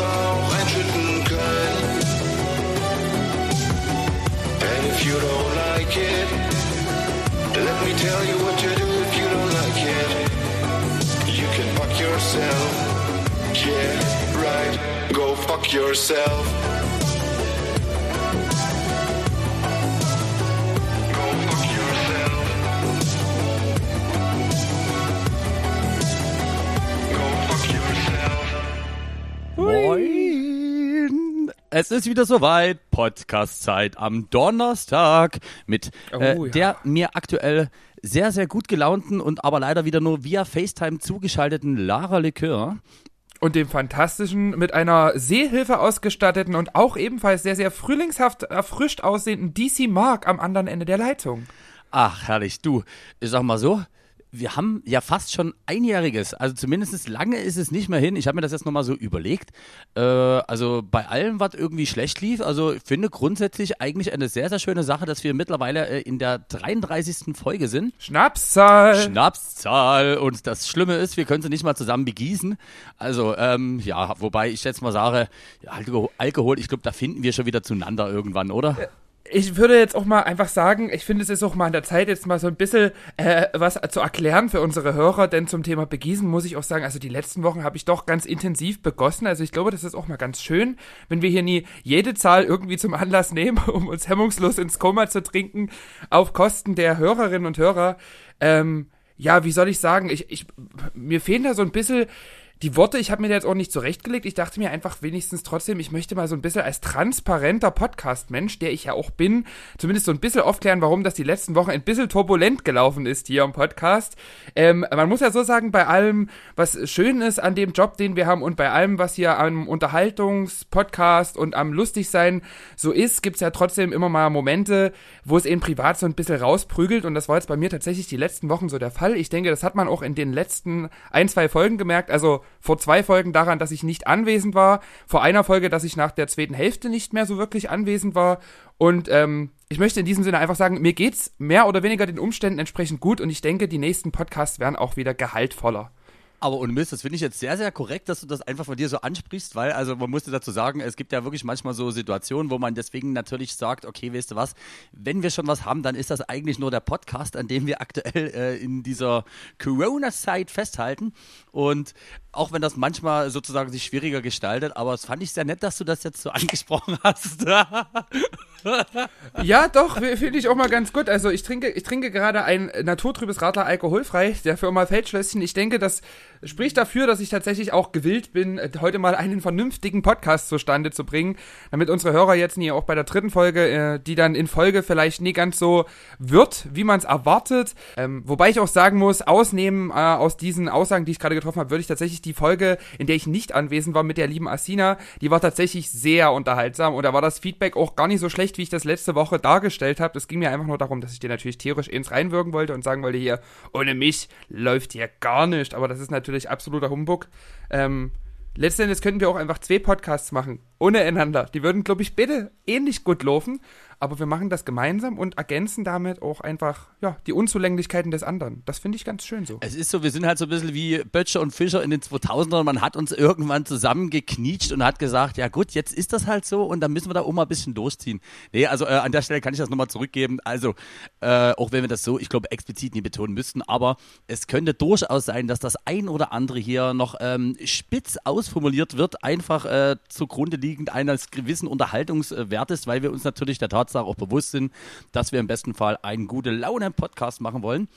Auch einschütten können. And if you don't like it, let me tell you what to do if you don't like it. You can fuck yourself. Yeah, right. Go fuck yourself. Es ist wieder soweit. Podcast-Zeit am Donnerstag mit äh, Oh, ja. der mir aktuell sehr, sehr gut gelaunten und aber leider wieder nur via FaceTime zugeschalteten Lara Likör. Und dem fantastischen, mit einer Seehilfe ausgestatteten und auch ebenfalls sehr, sehr frühlingshaft erfrischt aussehenden DC Mark am anderen Ende der Leitung. Ach, herrlich. Du, ich sag mal so, wir haben ja fast schon einjähriges. Also zumindest lange ist es nicht mehr hin. Ich habe mir das jetzt nochmal so überlegt. Äh, also bei allem, was irgendwie schlecht lief, also ich finde grundsätzlich eigentlich eine sehr, sehr schöne Sache, dass wir mittlerweile äh, in der 33. Folge sind. Schnapszahl. Schnapszahl. Und das Schlimme ist, wir können sie nicht mal zusammen begießen. Also, ähm, ja, wobei ich jetzt mal sage, ja, Alkohol, Alkohol ich glaube, da finden wir schon wieder zueinander irgendwann, oder? Ich würde jetzt auch mal einfach sagen, ich finde es ist auch mal an der Zeit, jetzt mal so ein bisschen äh, was zu erklären für unsere Hörer, denn zum Thema Begießen muss ich auch sagen, also die letzten Wochen habe ich doch ganz intensiv begossen. Also ich glaube, das ist auch mal ganz schön, wenn wir hier nie jede Zahl irgendwie zum Anlass nehmen, um uns hemmungslos ins Koma zu trinken, auf Kosten der Hörerinnen und Hörer. Ähm, ja, wie soll ich sagen, ich, ich, mir fehlen da so ein bisschen die Worte, ich habe mir da jetzt auch nicht zurechtgelegt. Ich dachte mir einfach wenigstens trotzdem, ich möchte mal so ein bisschen als transparenter Podcast-Mensch, der ich ja auch bin, zumindest so ein bisschen aufklären, warum das die letzten Wochen ein bisschen turbulent gelaufen ist hier im Podcast. Ähm, man muss ja so sagen, bei allem, was schön ist an dem Job, den wir haben und bei allem, was hier am Unterhaltungspodcast und am Lustigsein so ist, gibt's ja trotzdem immer mal Momente, wo es eben privat so ein bisschen rausprügelt und das war jetzt bei mir tatsächlich die letzten Wochen so der Fall. Ich denke, das hat man auch in den letzten ein, zwei Folgen gemerkt, also vor zwei Folgen daran, dass ich nicht anwesend war, vor einer Folge, dass ich nach der zweiten Hälfte nicht mehr so wirklich anwesend war. Und ähm, ich möchte in diesem Sinne einfach sagen, mir geht's mehr oder weniger den Umständen entsprechend gut. Und ich denke, die nächsten Podcasts werden auch wieder gehaltvoller. Aber ohne Mist, das finde ich jetzt sehr, sehr korrekt, dass du das einfach von dir so ansprichst, weil, also man musste dazu sagen, es gibt ja wirklich manchmal so Situationen, wo man deswegen natürlich sagt, okay, weißt du was, wenn wir schon was haben, dann ist das eigentlich nur der Podcast, an dem wir aktuell äh, in dieser Corona-Zeit festhalten. Und auch wenn das manchmal sozusagen sich schwieriger gestaltet, aber es fand ich sehr nett, dass du das jetzt so angesprochen hast. Ja, doch, finde ich auch mal ganz gut. Also ich trinke, ich trinke gerade ein naturtrübes Radler alkoholfrei der Firma Feldschlösschen. Ich denke, das spricht dafür, dass ich tatsächlich auch gewillt bin, äh, heute mal einen vernünftigen Podcast zustande zu bringen, damit unsere Hörer jetzt nie auch bei der dritten Folge, äh, die dann in Folge vielleicht nie ganz so wird, wie man es erwartet. Ähm, wobei ich auch sagen muss, ausnehmen äh, aus diesen Aussagen, die ich gerade getroffen habe, würde ich tatsächlich die Folge, in der ich nicht anwesend war mit der lieben Asina, die war tatsächlich sehr unterhaltsam und da war das Feedback auch gar nicht so schlecht, wie ich das letzte Woche dargestellt habe. Es ging mir einfach nur darum, dass ich dir natürlich tierisch ins reinwirken wollte und sagen wollte, hier, ohne mich läuft hier gar nicht. Aber das ist natürlich absoluter Humbug. Ähm, letztendlich könnten wir auch einfach zwei Podcasts machen, ohne einander. Die würden, glaube ich, beide ähnlich gut laufen. Aber wir machen das gemeinsam und ergänzen damit auch einfach, ja, die Unzulänglichkeiten des anderen. Das finde ich ganz schön so. Es ist so, wir sind halt so ein bisschen wie Böttcher und Fischer in den 2000ern. Man hat uns irgendwann zusammengeknietscht und hat gesagt, ja gut, jetzt ist das halt so und dann müssen wir da auch mal ein bisschen durchziehen. Nee, also äh, an der Stelle kann ich das nochmal zurückgeben. Also, äh, auch wenn wir das so, ich glaube, explizit nie betonen müssten, aber es könnte durchaus sein, dass das ein oder andere hier noch ähm, spitz ausformuliert wird, einfach äh, zugrunde liegend eines gewissen Unterhaltungswertes, weil wir uns natürlich der Tatsache auch bewusst sind, dass wir im besten Fall einen gute Laune-Podcast machen wollen.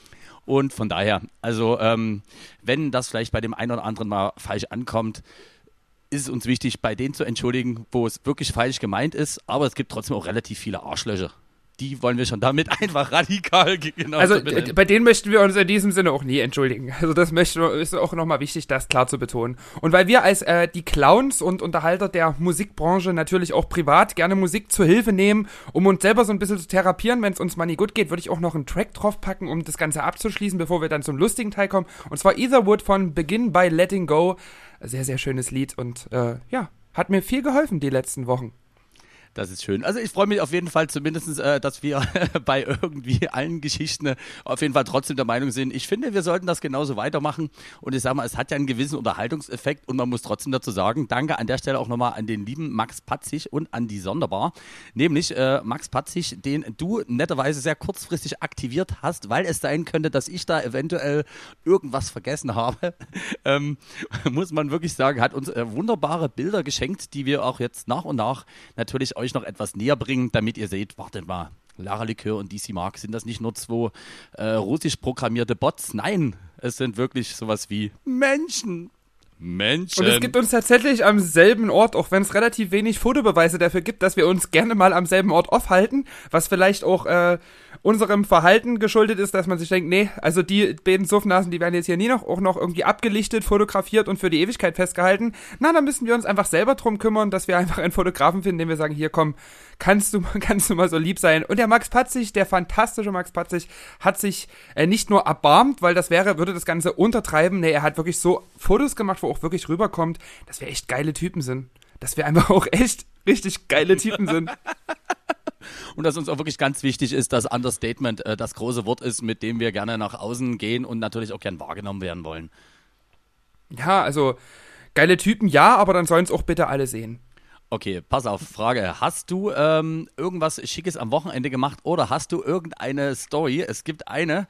Und von daher, also ähm, wenn das vielleicht bei dem einen oder anderen mal falsch ankommt, ist es uns wichtig, bei denen zu entschuldigen, wo es wirklich falsch gemeint ist. Aber es gibt trotzdem auch relativ viele Arschlöcher. Die wollen wir schon damit einfach radikal ge- genau Also so benennen. bei denen möchten wir uns in diesem Sinne auch nie entschuldigen. Also das möchte, ist auch nochmal wichtig, das klar zu betonen. Und weil wir als äh, die Clowns und Unterhalter der Musikbranche natürlich auch privat gerne Musik zur Hilfe nehmen, um uns selber so ein bisschen zu therapieren, wenn es uns mal nie gut geht, würde ich auch noch einen Track draufpacken, um das Ganze abzuschließen, bevor wir dann zum lustigen Teil kommen. Und zwar Etherwood von Begin by Letting Go. Sehr, sehr schönes Lied und äh, ja, hat mir viel geholfen die letzten Wochen. Das ist schön. Also ich freue mich auf jeden Fall zumindest, äh, dass wir bei irgendwie allen Geschichten äh, auf jeden Fall trotzdem der Meinung sind, ich finde, wir sollten das genauso weitermachen. Und ich sage mal, es hat ja einen gewissen Unterhaltungseffekt und man muss trotzdem dazu sagen, danke an der Stelle auch nochmal an den lieben Max Patzig und an die Sonderbar. Nämlich äh, Max Patzig, den du netterweise sehr kurzfristig aktiviert hast, weil es sein könnte, dass ich da eventuell irgendwas vergessen habe. ähm, muss man wirklich sagen, hat uns äh, wunderbare Bilder geschenkt, die wir auch jetzt nach und nach natürlich euch noch etwas näher bringen, damit ihr seht, wartet mal, Lara Likör und DC Mark, sind das nicht nur zwei äh, russisch programmierte Bots? Nein, es sind wirklich sowas wie Menschen. Menschen. Und es gibt uns tatsächlich am selben Ort, auch wenn es relativ wenig Fotobeweise dafür gibt, dass wir uns gerne mal am selben Ort aufhalten, was vielleicht auch äh, unserem Verhalten geschuldet ist, dass man sich denkt, nee, also die beiden Suffnasen, die werden jetzt hier nie noch auch noch irgendwie abgelichtet, fotografiert und für die Ewigkeit festgehalten. Na, dann müssen wir uns einfach selber drum kümmern, dass wir einfach einen Fotografen finden, dem wir sagen, hier komm, kannst du, kannst du mal so lieb sein. Und der Max Patzig, der fantastische Max Patzig, hat sich äh, nicht nur erbarmt, weil das wäre, würde das Ganze untertreiben. Nee, er hat wirklich so Fotos gemacht, wo auch wirklich rüberkommt, dass wir echt geile Typen sind. Dass wir einfach auch echt richtig geile Typen sind. Und dass uns auch wirklich ganz wichtig ist, dass Understatement äh, das große Wort ist, mit dem wir gerne nach außen gehen und natürlich auch gern wahrgenommen werden wollen. Ja, also geile Typen, ja, aber dann sollen es auch bitte alle sehen. Okay, pass auf, Frage. Hast du ähm, irgendwas Schickes am Wochenende gemacht oder hast du irgendeine Story? Es gibt eine,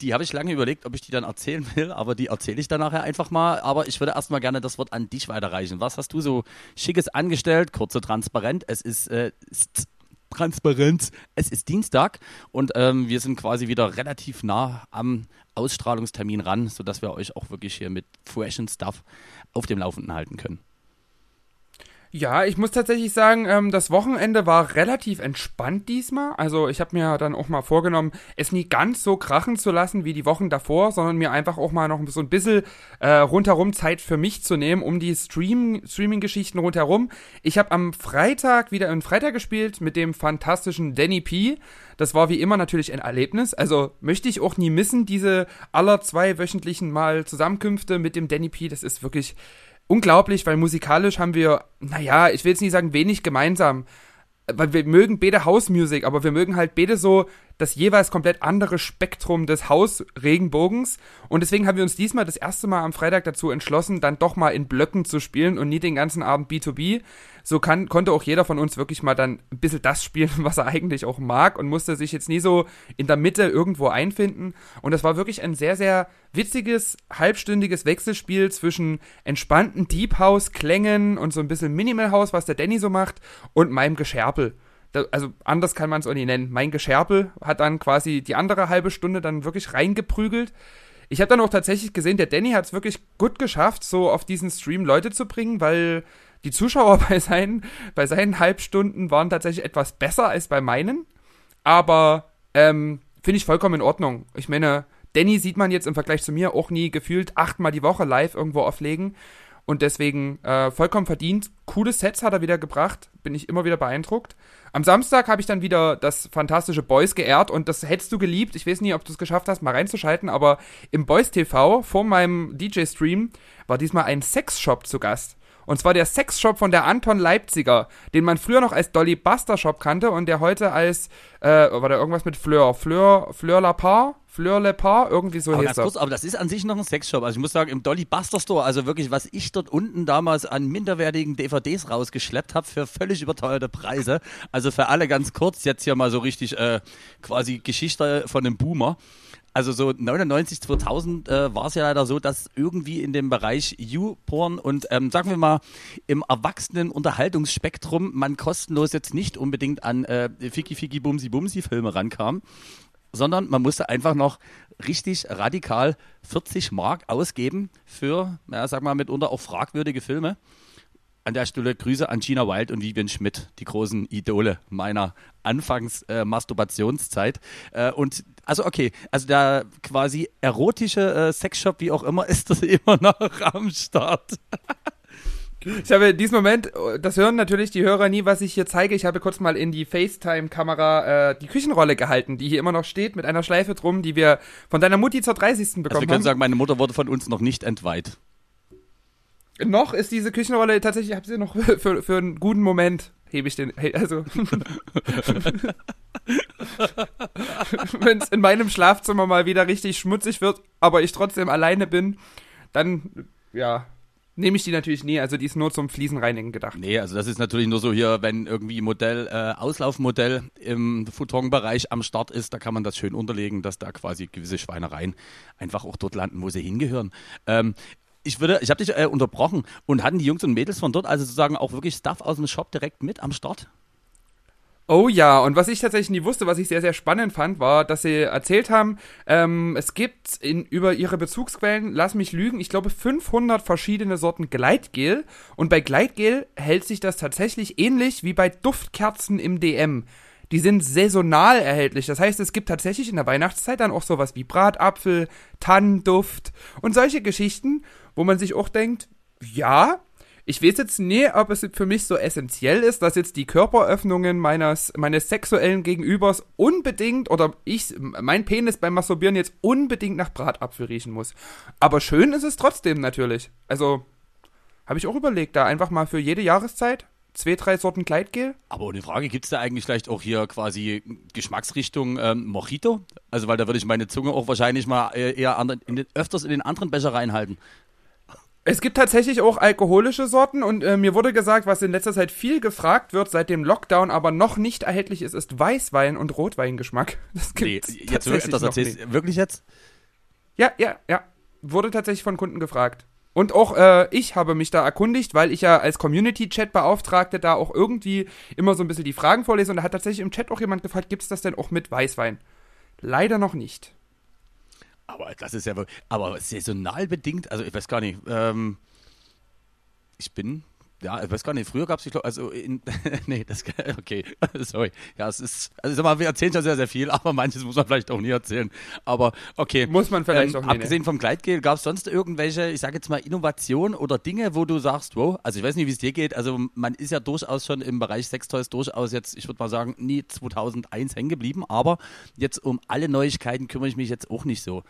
die habe ich lange überlegt, ob ich die dann erzählen will, aber die erzähle ich dann nachher einfach mal. Aber ich würde erstmal gerne das Wort an dich weiterreichen. Was hast du so Schickes angestellt? Kurze transparent. Es ist, äh, ist Transparenz. Es ist Dienstag und ähm, wir sind quasi wieder relativ nah am Ausstrahlungstermin ran, sodass wir euch auch wirklich hier mit freshen Stuff auf dem Laufenden halten können. Ja, ich muss tatsächlich sagen, ähm, das Wochenende war relativ entspannt diesmal. Also ich habe mir dann auch mal vorgenommen, es nie ganz so krachen zu lassen wie die Wochen davor, sondern mir einfach auch mal noch so ein bisschen äh, rundherum Zeit für mich zu nehmen, um die Stream Streaming-Geschichten rundherum. Ich habe am Freitag wieder einen Freitag gespielt mit dem fantastischen Danny P. Das war wie immer natürlich ein Erlebnis. Also möchte ich auch nie missen, diese aller zwei wöchentlichen Mal Zusammenkünfte mit dem Danny P. Das ist wirklich unglaublich, weil musikalisch haben wir, naja, ich will jetzt nicht sagen wenig gemeinsam, weil wir mögen beide Hausmusik, aber wir mögen halt beide so das jeweils komplett andere Spektrum des Hausregenbogens. Und deswegen haben wir uns diesmal das erste Mal am Freitag dazu entschlossen, dann doch mal in Blöcken zu spielen und nie den ganzen Abend B2B. So kann, konnte auch jeder von uns wirklich mal dann ein bisschen das spielen, was er eigentlich auch mag und musste sich jetzt nie so in der Mitte irgendwo einfinden. Und das war wirklich ein sehr, sehr witziges, halbstündiges Wechselspiel zwischen entspannten Deep House Klängen und so ein bisschen Minimal House, was der Danny so macht, und meinem Gescherpel also anders kann man es auch nicht nennen. Mein Gescherpel hat dann quasi die andere halbe Stunde dann wirklich reingeprügelt. Ich habe dann auch tatsächlich gesehen, der Danny hat es wirklich gut geschafft, so auf diesen Stream Leute zu bringen, weil die Zuschauer bei seinen, bei seinen Halbstunden waren tatsächlich etwas besser als bei meinen. Aber ähm, finde ich vollkommen in Ordnung. Ich meine, Danny sieht man jetzt im Vergleich zu mir auch nie gefühlt achtmal die Woche live irgendwo auflegen. Und deswegen äh, vollkommen verdient. Coole Sets hat er wieder gebracht. Bin ich immer wieder beeindruckt. Am Samstag habe ich dann wieder das fantastische Boys geehrt und das hättest du geliebt. Ich weiß nicht, ob du es geschafft hast, mal reinzuschalten, aber im Boys TV vor meinem DJ-Stream war diesmal ein Sexshop zu Gast. Und zwar der Sexshop von der Anton Leipziger, den man früher noch als Dolly Buster Shop kannte und der heute als, äh, war da irgendwas mit Fleur, Fleur, Fleur La Part? Fleur Le Part, irgendwie so aber hieß kurz, aber das ist an sich noch ein Sexshop. Also ich muss sagen, im Dolly Buster Store, also wirklich, was ich dort unten damals an minderwertigen DVDs rausgeschleppt habe für völlig überteuerte Preise. Also für alle ganz kurz, jetzt hier mal so richtig äh, quasi Geschichte von einem Boomer. Also so 99, 2000 äh, war es ja leider so, dass irgendwie in dem Bereich U-Porn und ähm, sagen wir mal im erwachsenen Unterhaltungsspektrum man kostenlos jetzt nicht unbedingt an äh, Fiki Fiki Bumsi Bumsi Filme rankam, sondern man musste einfach noch richtig radikal 40 Mark ausgeben für, ja, sag mal, mitunter auch fragwürdige Filme. An der Stelle Grüße an Gina Wild und Vivian Schmidt, die großen Idole meiner Anfangs-Masturbationszeit. Äh, und also okay, also der quasi erotische äh, Sexshop, wie auch immer, ist das immer noch am Start. Ich habe in diesem Moment, das hören natürlich die Hörer nie, was ich hier zeige. Ich habe kurz mal in die FaceTime-Kamera äh, die Küchenrolle gehalten, die hier immer noch steht, mit einer Schleife drum, die wir von deiner Mutti zur 30. bekommen also wir können haben. sagen, meine Mutter wurde von uns noch nicht entweiht. Noch ist diese Küchenrolle tatsächlich, ich habe sie noch für, für einen guten Moment. Hebe ich den, also wenn es in meinem Schlafzimmer mal wieder richtig schmutzig wird, aber ich trotzdem alleine bin, dann, ja, nehme ich die natürlich nie. Also die ist nur zum Fliesenreinigen gedacht. Nee, also das ist natürlich nur so hier, wenn irgendwie Modell, äh, Auslaufmodell im Futonbereich am Start ist, da kann man das schön unterlegen, dass da quasi gewisse Schweinereien einfach auch dort landen, wo sie hingehören. Ähm, ich würde, ich habe dich äh, unterbrochen und hatten die Jungs und Mädels von dort also sozusagen auch wirklich Stuff aus dem Shop direkt mit am Start? Oh ja, und was ich tatsächlich nie wusste, was ich sehr, sehr spannend fand, war, dass sie erzählt haben, ähm, es gibt in, über ihre Bezugsquellen, lass mich lügen, ich glaube 500 verschiedene Sorten Gleitgel. Und bei Gleitgel hält sich das tatsächlich ähnlich wie bei Duftkerzen im DM. Die sind saisonal erhältlich. Das heißt, es gibt tatsächlich in der Weihnachtszeit dann auch sowas wie Bratapfel, Tannenduft und solche Geschichten, wo man sich auch denkt, ja, ich weiß jetzt nie, ob es für mich so essentiell ist, dass jetzt die Körperöffnungen meines, meines sexuellen Gegenübers unbedingt oder ich, mein Penis beim Masturbieren jetzt unbedingt nach Bratapfel riechen muss. Aber schön ist es trotzdem natürlich. Also, habe ich auch überlegt, da einfach mal für jede Jahreszeit zwei, drei Sorten Gleitgel. Aber ohne Frage, gibt es da eigentlich vielleicht auch hier quasi Geschmacksrichtung ähm, Mojito? Also, weil da würde ich meine Zunge auch wahrscheinlich mal äh, eher an, in den, öfters in den anderen Becher reinhalten. Es gibt tatsächlich auch alkoholische Sorten und äh, mir wurde gesagt, was in letzter Zeit viel gefragt wird, seit dem Lockdown aber noch nicht erhältlich ist, ist Weißwein und Rotweingeschmack. Das Nee, gibt's jetzt tatsächlich das noch erzählst nicht. wirklich jetzt? Ja, ja, ja. Wurde tatsächlich von Kunden gefragt. Und auch äh, ich habe mich da erkundigt, weil ich ja als Community-Chat-Beauftragte da auch irgendwie immer so ein bisschen die Fragen vorlese. Und da hat tatsächlich im Chat auch jemand gefragt, gibt's das denn auch mit Weißwein? Leider noch nicht. Aber das ist ja aber saisonal bedingt, also ich weiß gar nicht, ähm, ich bin, ja, ich weiß gar nicht, früher gab es, also in, nee, das, okay, sorry, ja, es ist, also sag mal, wir erzählen schon sehr, sehr viel, aber manches muss man vielleicht auch nie erzählen, aber okay. Muss man vielleicht ähm, auch nie, ne? Abgesehen vom Gleitgel, gab es sonst irgendwelche, ich sage jetzt mal, Innovationen oder Dinge, wo du sagst, wow, also ich weiß nicht, wie es dir geht, also man ist ja durchaus schon im Bereich Sextoys durchaus jetzt, ich würde mal sagen, nie 2001 hängen geblieben, aber jetzt um alle Neuigkeiten kümmere ich mich jetzt auch nicht so.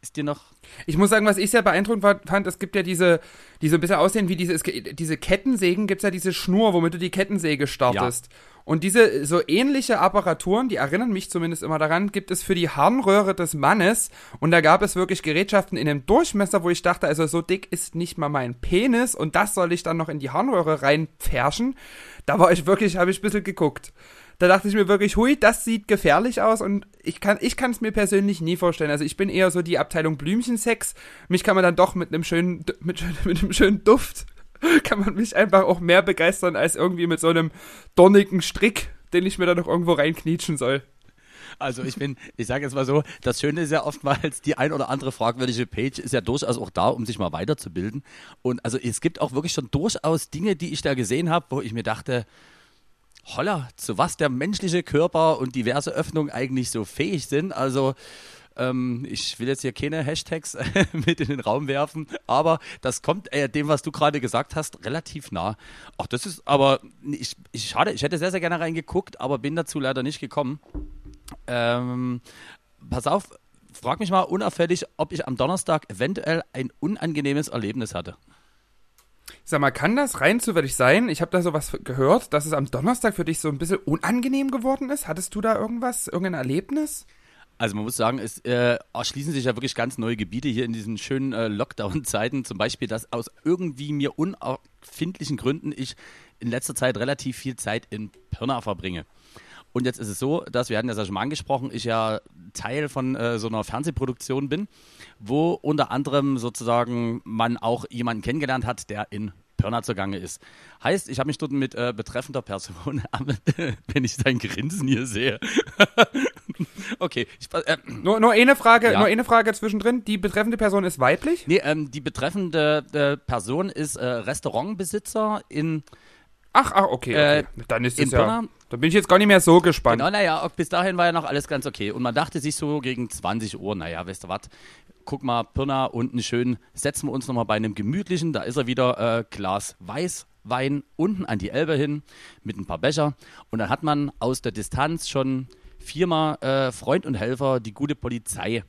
Ist dir noch Ich muss sagen, was ich sehr beeindruckend war- fand, es gibt ja diese, die so ein bisschen aussehen wie diese, es, diese Kettensägen, gibt's ja diese Schnur, womit du die Kettensäge startest. Und diese so ähnliche Apparaturen, die erinnern mich zumindest immer daran, gibt es für die Harnröhre des Mannes. Und da gab es wirklich Gerätschaften in einem Durchmesser, wo ich dachte, also so dick ist nicht mal mein Penis und das soll ich dann noch in die Harnröhre reinpferschen. Da war ich wirklich, habe ich ein bisschen geguckt. Da dachte ich mir wirklich, hui, das sieht gefährlich aus und ich kann ich es mir persönlich nie vorstellen. Also ich bin eher so die Abteilung Blümchensex. Mich kann man dann doch mit einem schönen mit, mit einem schönen Duft kann man mich einfach auch mehr begeistern als irgendwie mit so einem dornigen Strick, den ich mir dann noch irgendwo reinknietschen soll. Also ich bin, ich sage jetzt mal so, das Schöne ist ja oftmals, die ein oder andere fragwürdige Page ist ja durchaus auch da, um sich mal weiterzubilden. Und also es gibt auch wirklich schon durchaus Dinge, die ich da gesehen habe, wo ich mir dachte, holla, zu was der menschliche Körper und diverse Öffnungen eigentlich so fähig sind. Also ähm, ich will jetzt hier keine Hashtags mit in den Raum werfen, aber das kommt äh, dem, was du gerade gesagt hast, relativ nah. Ach, das ist aber, ich, ich, schade, ich hätte sehr, sehr gerne reingeguckt, aber bin dazu leider nicht gekommen. Ähm, pass auf, frag mich mal unauffällig, ob ich am Donnerstag eventuell ein unangenehmes Erlebnis hatte. Sag mal, kann das rein zufällig sein? Ich habe da sowas gehört, dass es am Donnerstag für dich so ein bisschen unangenehm geworden ist. Hattest du da irgendwas, irgendein Erlebnis? Also man muss sagen, es äh, erschließen sich ja wirklich ganz neue Gebiete hier in diesen schönen äh, Lockdown-Zeiten. Zum Beispiel, dass aus irgendwie mir unerfindlichen Gründen ich in letzter Zeit relativ viel Zeit in Pirna verbringe. Und jetzt ist es so, dass wir hatten das ja schon mal angesprochen, ich ja Teil von äh, so einer Fernsehproduktion bin, wo unter anderem sozusagen man auch jemanden kennengelernt hat, der in Pirna zugange ist. Heißt, ich habe mich dort mit äh, betreffender Person, wenn ich dein Grinsen hier sehe. okay, ich, äh, Nur, nur eine Frage, Ja. nur eine Frage zwischendrin. Die betreffende Person ist weiblich? Nee, ähm, die betreffende äh, Person ist äh, Restaurantbesitzer in. Ach, ach, okay, Äh, okay. Dann ist es ja. Pirna? Da bin ich jetzt gar nicht mehr so gespannt. Genau, naja, bis dahin war ja noch alles ganz okay. Und man dachte sich so gegen 20 Uhr, naja, weißt du was, guck mal, Pirna unten schön, setzen wir uns nochmal bei einem gemütlichen, da ist er wieder, äh, Glas Weißwein unten an die Elbe hin mit ein paar Becher. Und dann hat man aus der Distanz schon viermal äh, Freund und Helfer die gute Polizei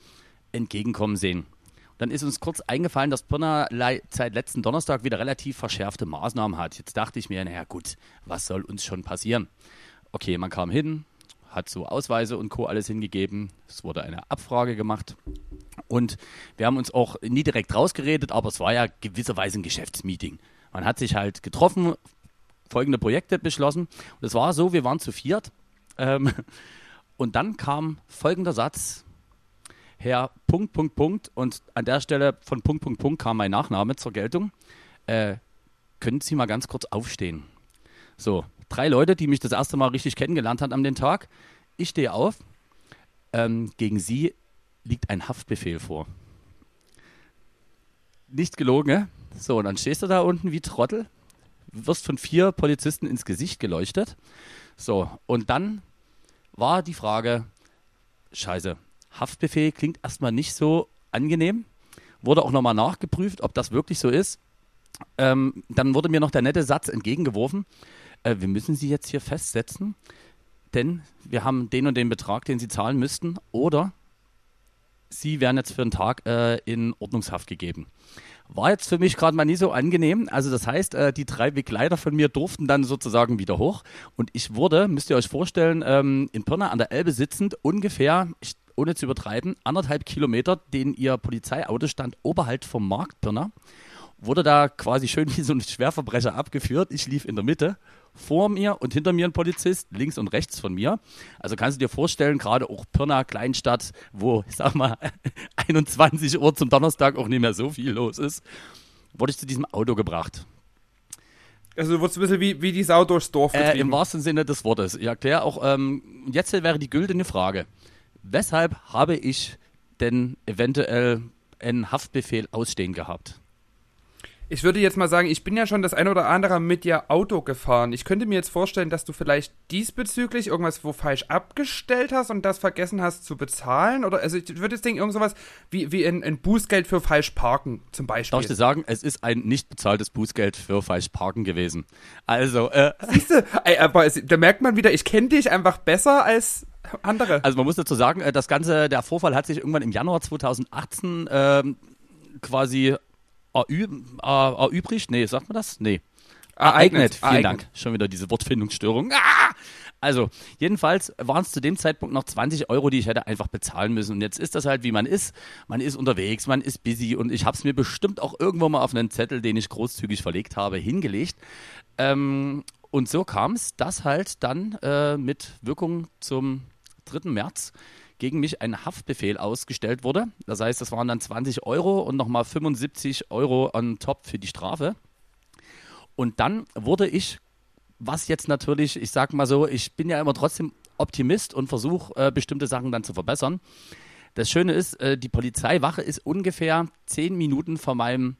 entgegenkommen sehen. Dann ist uns kurz eingefallen, dass Pirna seit letzten Donnerstag wieder relativ verschärfte Maßnahmen hat. Jetzt dachte ich mir, naja gut, was soll uns schon passieren? Okay, man kam hin, hat so Ausweise und Co. alles hingegeben. Es wurde eine Abfrage gemacht. Und wir haben uns auch nie direkt rausgeredet, aber es war ja gewisserweise ein Geschäftsmeeting. Man hat sich halt getroffen, folgende Projekte beschlossen. Und es war so, wir waren zu viert. Ähm, und dann kam folgender Satz. Herr Punkt, Punkt, Punkt. Und an der Stelle von Punkt, Punkt, Punkt kam mein Nachname zur Geltung. Äh, können Sie mal ganz kurz aufstehen? So, drei Leute, die mich das erste Mal richtig kennengelernt haben an dem Tag. Ich stehe auf. Ähm, gegen Sie liegt ein Haftbefehl vor. Nicht gelogen, ne? So, und dann stehst du da unten wie Trottel, wirst von vier Polizisten ins Gesicht geleuchtet. So, und dann war die Frage, scheiße, Haftbefehl klingt erstmal nicht so angenehm. Wurde auch nochmal nachgeprüft, ob das wirklich so ist. Ähm, dann wurde mir noch der nette Satz entgegengeworfen, äh, wir müssen Sie jetzt hier festsetzen, denn wir haben den und den Betrag, den Sie zahlen müssten, oder Sie werden jetzt für einen Tag äh, in Ordnungshaft gegeben. War jetzt für mich gerade mal nie so angenehm. Also das heißt, äh, die drei Begleiter von mir durften dann sozusagen wieder hoch. Und ich wurde, müsst ihr euch vorstellen, ähm, in Pirna an der Elbe sitzend, ungefähr, ich, ohne zu übertreiben, anderthalb Kilometer, den ihr Polizeiauto stand oberhalb vom Markt Pirna. Wurde da quasi schön wie so ein Schwerverbrecher abgeführt. Ich lief in der Mitte vor mir und hinter mir ein Polizist, links und rechts von mir. Also kannst du dir vorstellen, gerade auch Pirna, Kleinstadt, wo, ich sag mal, 21 Uhr zum Donnerstag auch nicht mehr so viel los ist, wurde ich zu diesem Auto gebracht. Also du wurdest ein bisschen wie, wie die Sau durchs Dorf Äh, Im getrieben. wahrsten Sinne des Wortes. Ich erkläre auch, ähm, jetzt wäre die güldene Frage. Weshalb habe ich denn eventuell einen Haftbefehl ausstehen gehabt? Ich würde jetzt mal sagen, ich bin ja schon das eine oder andere mit dir Auto gefahren. Ich könnte mir jetzt vorstellen, dass du vielleicht diesbezüglich irgendwas wo falsch abgestellt hast und das vergessen hast zu bezahlen. Oder also ich würde jetzt denken, irgend sowas wie, wie ein, ein Bußgeld für falsch parken zum Beispiel. Darf ich dir sagen, es ist ein nicht bezahltes Bußgeld für falsch Parken gewesen. Also, äh, Siehste, ey, aber es, da merkt man wieder, ich kenne dich einfach besser als andere. Also man muss dazu sagen, äh, das Ganze, der Vorfall hat sich irgendwann im Januar 2018 ähm, quasi äh, erübrigt. Nee, sagt man das? Nee. Ereignet. Vielen Ereignet. Dank. Schon wieder diese Wortfindungsstörung. Ah! Also, jedenfalls waren es zu dem Zeitpunkt noch 20 Euro, die ich hätte einfach bezahlen müssen. Und jetzt ist das halt, wie man ist. Man ist unterwegs, man ist busy und ich habe es mir bestimmt auch irgendwo mal auf einen Zettel, den ich großzügig verlegt habe, hingelegt. Ähm, und so kam es, dass halt dann äh, mit Wirkung zum 3. März gegen mich ein Haftbefehl ausgestellt wurde. Das heißt, das waren dann 20 Euro und nochmal 75 Euro on top für die Strafe. Und dann wurde ich, was jetzt natürlich, ich sag mal so, ich bin ja immer trotzdem Optimist und versuche äh, bestimmte Sachen dann zu verbessern. Das Schöne ist, äh, die Polizeiwache ist ungefähr 10 Minuten von meinem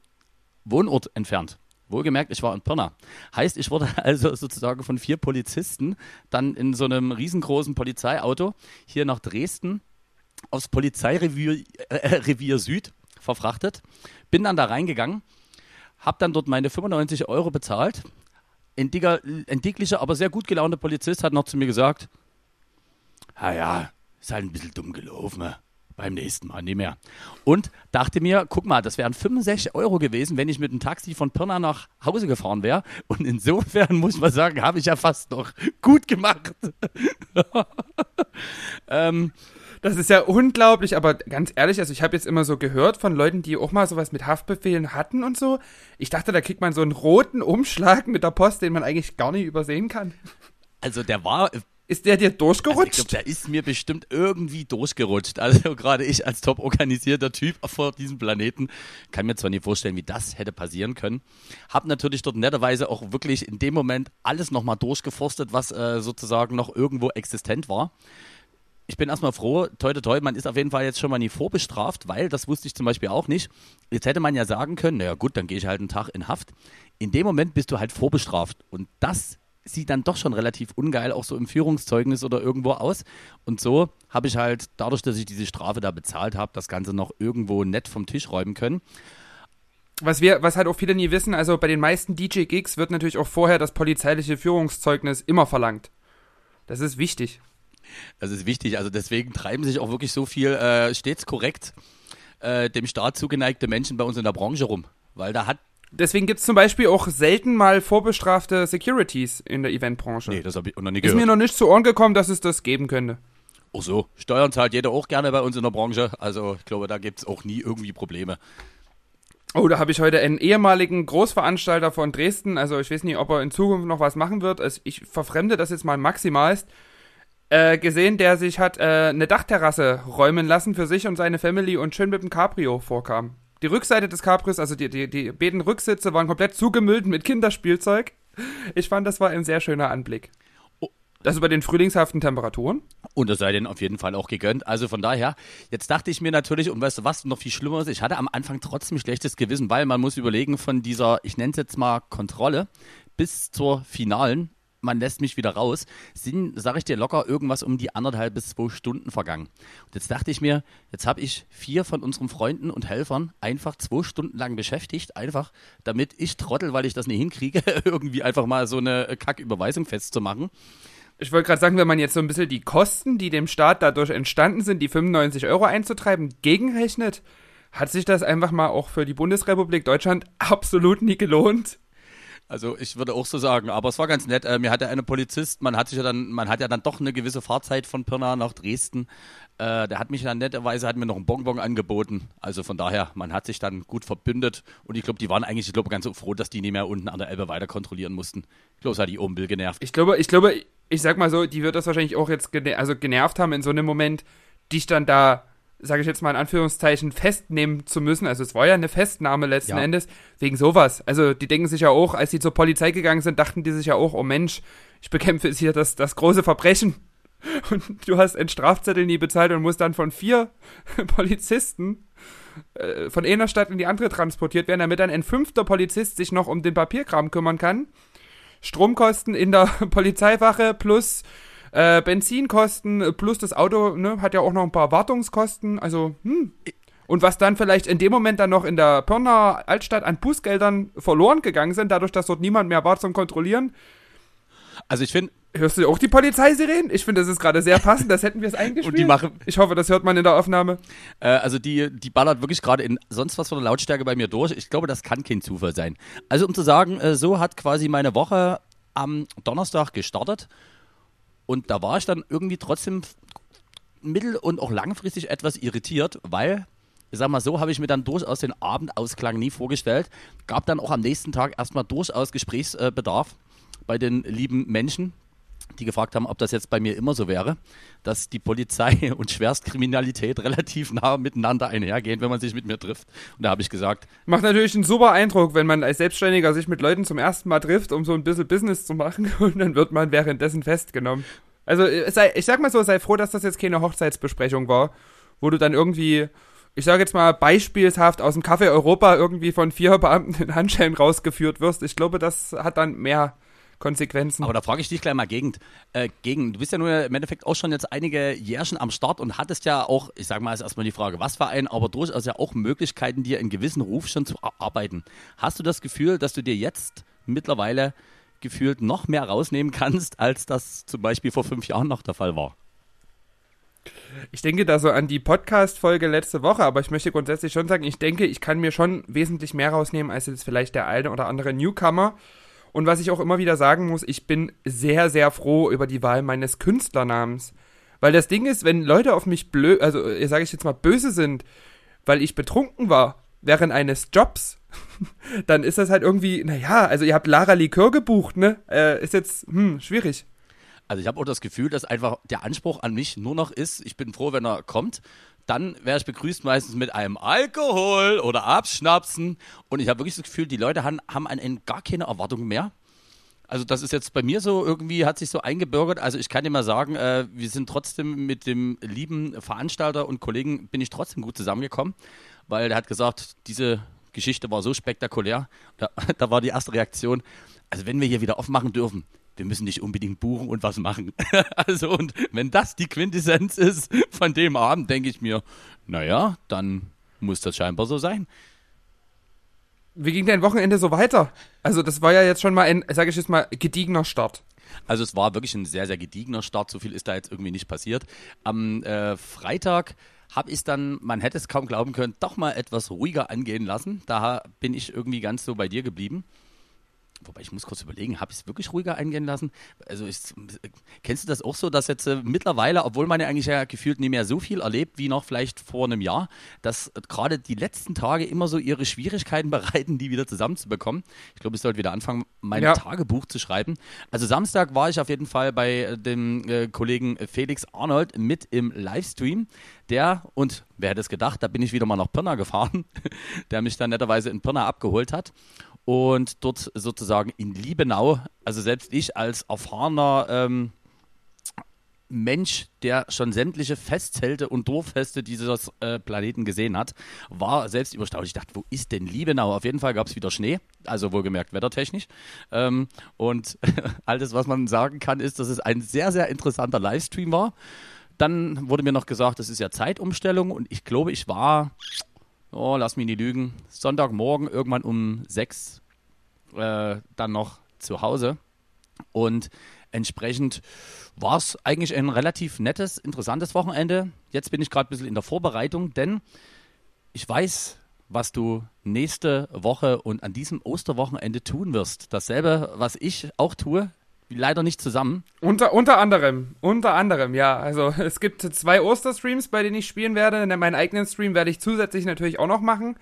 Wohnort entfernt. Wohlgemerkt, ich war in Pirna. Heißt, ich wurde also sozusagen von vier Polizisten dann in so einem riesengroßen Polizeiauto hier nach Dresden aufs Polizeirevier äh, Revier Süd verfrachtet. Bin dann da reingegangen, hab dann dort meine 95 Euro bezahlt. Ein, dicker, ein dicklicher, aber sehr gut gelaunter Polizist hat noch zu mir gesagt, "Ah ja, ist halt ein bisschen dumm gelaufen. Beim nächsten Mal nicht mehr. Und dachte mir, guck mal, das wären 65 Euro gewesen, wenn ich mit dem Taxi von Pirna nach Hause gefahren wäre. Und insofern muss man sagen, habe ich ja fast noch gut gemacht. ähm, Das ist ja unglaublich, aber ganz ehrlich, also ich habe jetzt immer so gehört von Leuten, die auch mal sowas mit Haftbefehlen hatten und so. Ich dachte, da kriegt man so einen roten Umschlag mit der Post, den man eigentlich gar nicht übersehen kann. also der war Ist der dir Also ich durchgerutscht? glaube, der ist mir bestimmt irgendwie durchgerutscht. Also gerade ich als top organisierter Typ vor diesem Planeten kann mir zwar nicht vorstellen, wie das hätte passieren können. Hab natürlich dort netterweise auch wirklich in dem Moment alles nochmal durchgeforstet, was äh, sozusagen noch irgendwo existent war. Ich bin erstmal froh, toi toi toi, man ist auf jeden Fall jetzt schon mal nie vorbestraft, weil, das wusste ich zum Beispiel auch nicht, jetzt hätte man ja sagen können, naja gut, dann gehe ich halt einen Tag in Haft. In dem Moment bist du halt vorbestraft und das sieht dann doch schon relativ ungeil auch so im Führungszeugnis oder irgendwo aus. Und so habe ich halt, dadurch, dass ich diese Strafe da bezahlt habe, das Ganze noch irgendwo nett vom Tisch räumen können. Was wir, was halt auch viele nie wissen, also bei den meisten DJ-Gigs wird natürlich auch vorher das polizeiliche Führungszeugnis immer verlangt. Das ist wichtig. Das ist wichtig. Also deswegen treiben sich auch wirklich so viel äh, stets korrekt äh, dem Staat zugeneigte Menschen bei uns in der Branche rum. Weil da hat. Deswegen gibt es zum Beispiel auch selten mal vorbestrafte Securities in der Eventbranche. Nee, das habe ich noch nie Ist mir gehört. noch nicht zu Ohren gekommen, dass es das geben könnte. Ach so, Steuern zahlt jeder auch gerne bei uns in der Branche. Also ich glaube, da gibt es auch nie irgendwie Probleme. Oh, da habe ich heute einen ehemaligen Großveranstalter von Dresden, also ich weiß nicht, ob er in Zukunft noch was machen wird, also ich verfremde das jetzt mal maximalst, äh, gesehen, der sich hat äh, eine Dachterrasse räumen lassen für sich und seine Family und schön mit dem Cabrio vorkam. Die Rückseite des Cabrios, also die, die, die beiden Rücksitze waren komplett zugemüllt mit Kinderspielzeug. Ich fand, das war ein sehr schöner Anblick. Oh. Das über den frühlingshaften Temperaturen. Und das sei denen auf jeden Fall auch gegönnt. Also von daher, jetzt dachte ich mir natürlich, und weißt du was noch viel schlimmer ist, ich hatte am Anfang trotzdem schlechtes Gewissen, weil man muss überlegen, von dieser, ich nenne es jetzt mal Kontrolle, bis zur finalen, man lässt mich wieder raus, sind, sag ich dir, locker irgendwas um die anderthalb bis zwei Stunden vergangen. Und jetzt dachte ich mir, jetzt habe ich vier von unseren Freunden und Helfern einfach zwei Stunden lang beschäftigt, einfach damit ich trottel, weil ich das nicht hinkriege, irgendwie einfach mal so eine Kacküberweisung festzumachen. Ich wollte gerade sagen, wenn man jetzt so ein bisschen die Kosten, die dem Staat dadurch entstanden sind, die 95 Euro einzutreiben, gegenrechnet, hat sich das einfach mal auch für die Bundesrepublik Deutschland absolut nie gelohnt. Also ich würde auch so sagen, aber es war ganz nett. Äh, mir hat ja eine Polizist, man hat sich ja dann, man hat ja dann doch eine gewisse Fahrzeit von Pirna nach Dresden. Äh, der hat mich dann netterweise hat mir noch einen Bonbon angeboten. Also von daher, man hat sich dann gut verbündet und ich glaube, die waren eigentlich, ich glaube, ganz froh, dass die nicht mehr unten an der Elbe weiter kontrollieren mussten. Ich glaube, es hat die Obenbill genervt. Ich glaube, ich glaube, ich sag mal so, die wird das wahrscheinlich auch jetzt gene also genervt haben in so einem Moment, dich dann da, sage ich jetzt mal in Anführungszeichen, festnehmen zu müssen. Also es war ja eine Festnahme letzten Ja. Endes, wegen sowas. Also die denken sich ja auch, als sie zur Polizei gegangen sind, dachten die sich ja auch, oh Mensch, ich bekämpfe jetzt hier das, das große Verbrechen. Und du hast einen Strafzettel nie bezahlt und musst dann von vier Polizisten äh, von einer Stadt in die andere transportiert werden, damit dann ein fünfter Polizist sich noch um den Papierkram kümmern kann. Stromkosten in der Polizeiwache plus äh, Benzinkosten plus das Auto ne, hat ja auch noch ein paar Wartungskosten. Also, hm. Und was dann vielleicht in dem Moment dann noch in der Pirna Altstadt an Bußgeldern verloren gegangen sind, dadurch, dass dort niemand mehr war zum Kontrollieren. Also ich finde, Hörst du auch die Polizeisirenen? Ich finde, das ist gerade sehr passend, das hätten wir es eingespielt. Und die machen- ich hoffe, das hört man in der Aufnahme. äh, also die, die ballert wirklich gerade in sonst was von der Lautstärke bei mir durch. Ich glaube, das kann kein Zufall sein. Also um zu sagen, äh, so hat quasi meine Woche am Donnerstag gestartet und da war ich dann irgendwie trotzdem mittel- und auch langfristig etwas irritiert, weil, ich sag mal so, habe ich mir dann durchaus den Abendausklang nie vorgestellt. Gab dann auch am nächsten Tag erstmal durchaus Gesprächsbedarf bei den lieben Menschen, die gefragt haben, ob das jetzt bei mir immer so wäre, dass die Polizei und Schwerstkriminalität relativ nah miteinander einhergehen, wenn man sich mit mir trifft. Und da habe ich gesagt, Macht natürlich einen super Eindruck, wenn man als Selbstständiger sich mit Leuten zum ersten Mal trifft, um so ein bisschen Business zu machen und dann wird man währenddessen festgenommen. Also sei, ich sag mal so, sei froh, dass das jetzt keine Hochzeitsbesprechung war, wo du dann irgendwie, ich sage jetzt mal beispielshaft aus dem Café Europa irgendwie von vier Beamten in Handschellen rausgeführt wirst. Ich glaube, das hat dann mehr Konsequenzen. aber da frage ich dich gleich mal gegen, äh, gegen. Du bist ja nur im Endeffekt auch schon jetzt einige Jährchen am Start und hattest ja auch, ich sage mal ist erstmal die Frage, was für ein, aber durchaus ja auch Möglichkeiten, dir einen gewissen Ruf schon zu erarbeiten. Hast du das Gefühl, dass du dir jetzt mittlerweile gefühlt noch mehr rausnehmen kannst, als das zum Beispiel vor fünf Jahren noch der Fall war? Ich denke da so an die Podcast-Folge letzte Woche, aber ich möchte grundsätzlich schon sagen, ich denke, ich kann mir schon wesentlich mehr rausnehmen als jetzt vielleicht der eine oder andere Newcomer. Und was ich auch immer wieder sagen muss, ich bin sehr, sehr froh über die Wahl meines Künstlernamens. Weil das Ding ist, wenn Leute auf mich blö, also äh, sage ich jetzt mal böse sind, weil ich betrunken war während eines Jobs, dann ist das halt irgendwie, naja, also ihr habt Lara Likör gebucht, ne? Äh, ist jetzt, hm, schwierig. Also ich habe auch das Gefühl, dass einfach der Anspruch an mich nur noch ist, ich bin froh, wenn er kommt. Dann wäre ich begrüßt meistens mit einem Alkohol oder Abschnapsen. Und ich habe wirklich das Gefühl, die Leute haben, haben an einen gar keine Erwartungen mehr. Also das ist jetzt bei mir so, irgendwie hat sich so eingebürgert. Also ich kann dir mal sagen, äh, wir sind trotzdem mit dem lieben Veranstalter und Kollegen, bin ich trotzdem gut zusammengekommen, weil der hat gesagt, diese Geschichte war so spektakulär. Da, da war die erste Reaktion, also wenn wir hier wieder aufmachen dürfen, wir müssen nicht unbedingt buchen und was machen. also und wenn das die Quintessenz ist von dem Abend, denke ich mir, naja, dann muss das scheinbar so sein. Wie ging dein Wochenende so weiter? Also das war ja jetzt schon mal ein, sage ich jetzt mal, gediegener Start. Also es war wirklich ein sehr, sehr gediegener Start. So viel ist da jetzt irgendwie nicht passiert. Am äh, Freitag habe ich dann, man hätte es kaum glauben können, doch mal etwas ruhiger angehen lassen. Da bin ich irgendwie ganz so bei dir geblieben. Wobei ich muss kurz überlegen, habe ich es wirklich ruhiger eingehen lassen? Also ich, kennst du das auch so, dass jetzt äh, mittlerweile, obwohl man ja eigentlich ja gefühlt nicht mehr so viel erlebt wie noch vielleicht vor einem Jahr, dass äh, gerade die letzten Tage immer so ihre Schwierigkeiten bereiten, die wieder zusammenzubekommen. Ich glaube, ich sollte wieder anfangen, mein Ja. Tagebuch zu schreiben. Also Samstag war ich auf jeden Fall bei äh, dem äh, Kollegen Felix Arnold mit im Livestream. Der, und wer hätte es gedacht, da bin ich wieder mal nach Pirna gefahren, der mich dann netterweise in Pirna abgeholt hat und dort sozusagen in Liebenau, also selbst ich als erfahrener ähm, Mensch, der schon sämtliche Festzelte und Dorffeste dieses äh, Planeten gesehen hat, war selbst überstaunt. Ich dachte, wo ist denn Liebenau? Auf jeden Fall gab es wieder Schnee, also wohlgemerkt wettertechnisch. Ähm, und alles, was man sagen kann, ist, dass es ein sehr, sehr interessanter Livestream war. Dann wurde mir noch gesagt, das ist ja Zeitumstellung und ich glaube, ich war, oh, lass mich nicht lügen, Sonntagmorgen irgendwann um sechs äh, dann noch zu Hause. Und entsprechend war es eigentlich ein relativ nettes, interessantes Wochenende. Jetzt bin ich gerade ein bisschen in der Vorbereitung, denn ich weiß, was du nächste Woche und an diesem Osterwochenende tun wirst. Dasselbe, was ich auch tue, leider nicht zusammen. Unter, unter anderem, unter anderem, ja. Also es gibt zwei Osterstreams, bei denen ich spielen werde. Meinen eigenen Stream werde ich zusätzlich natürlich auch noch machen.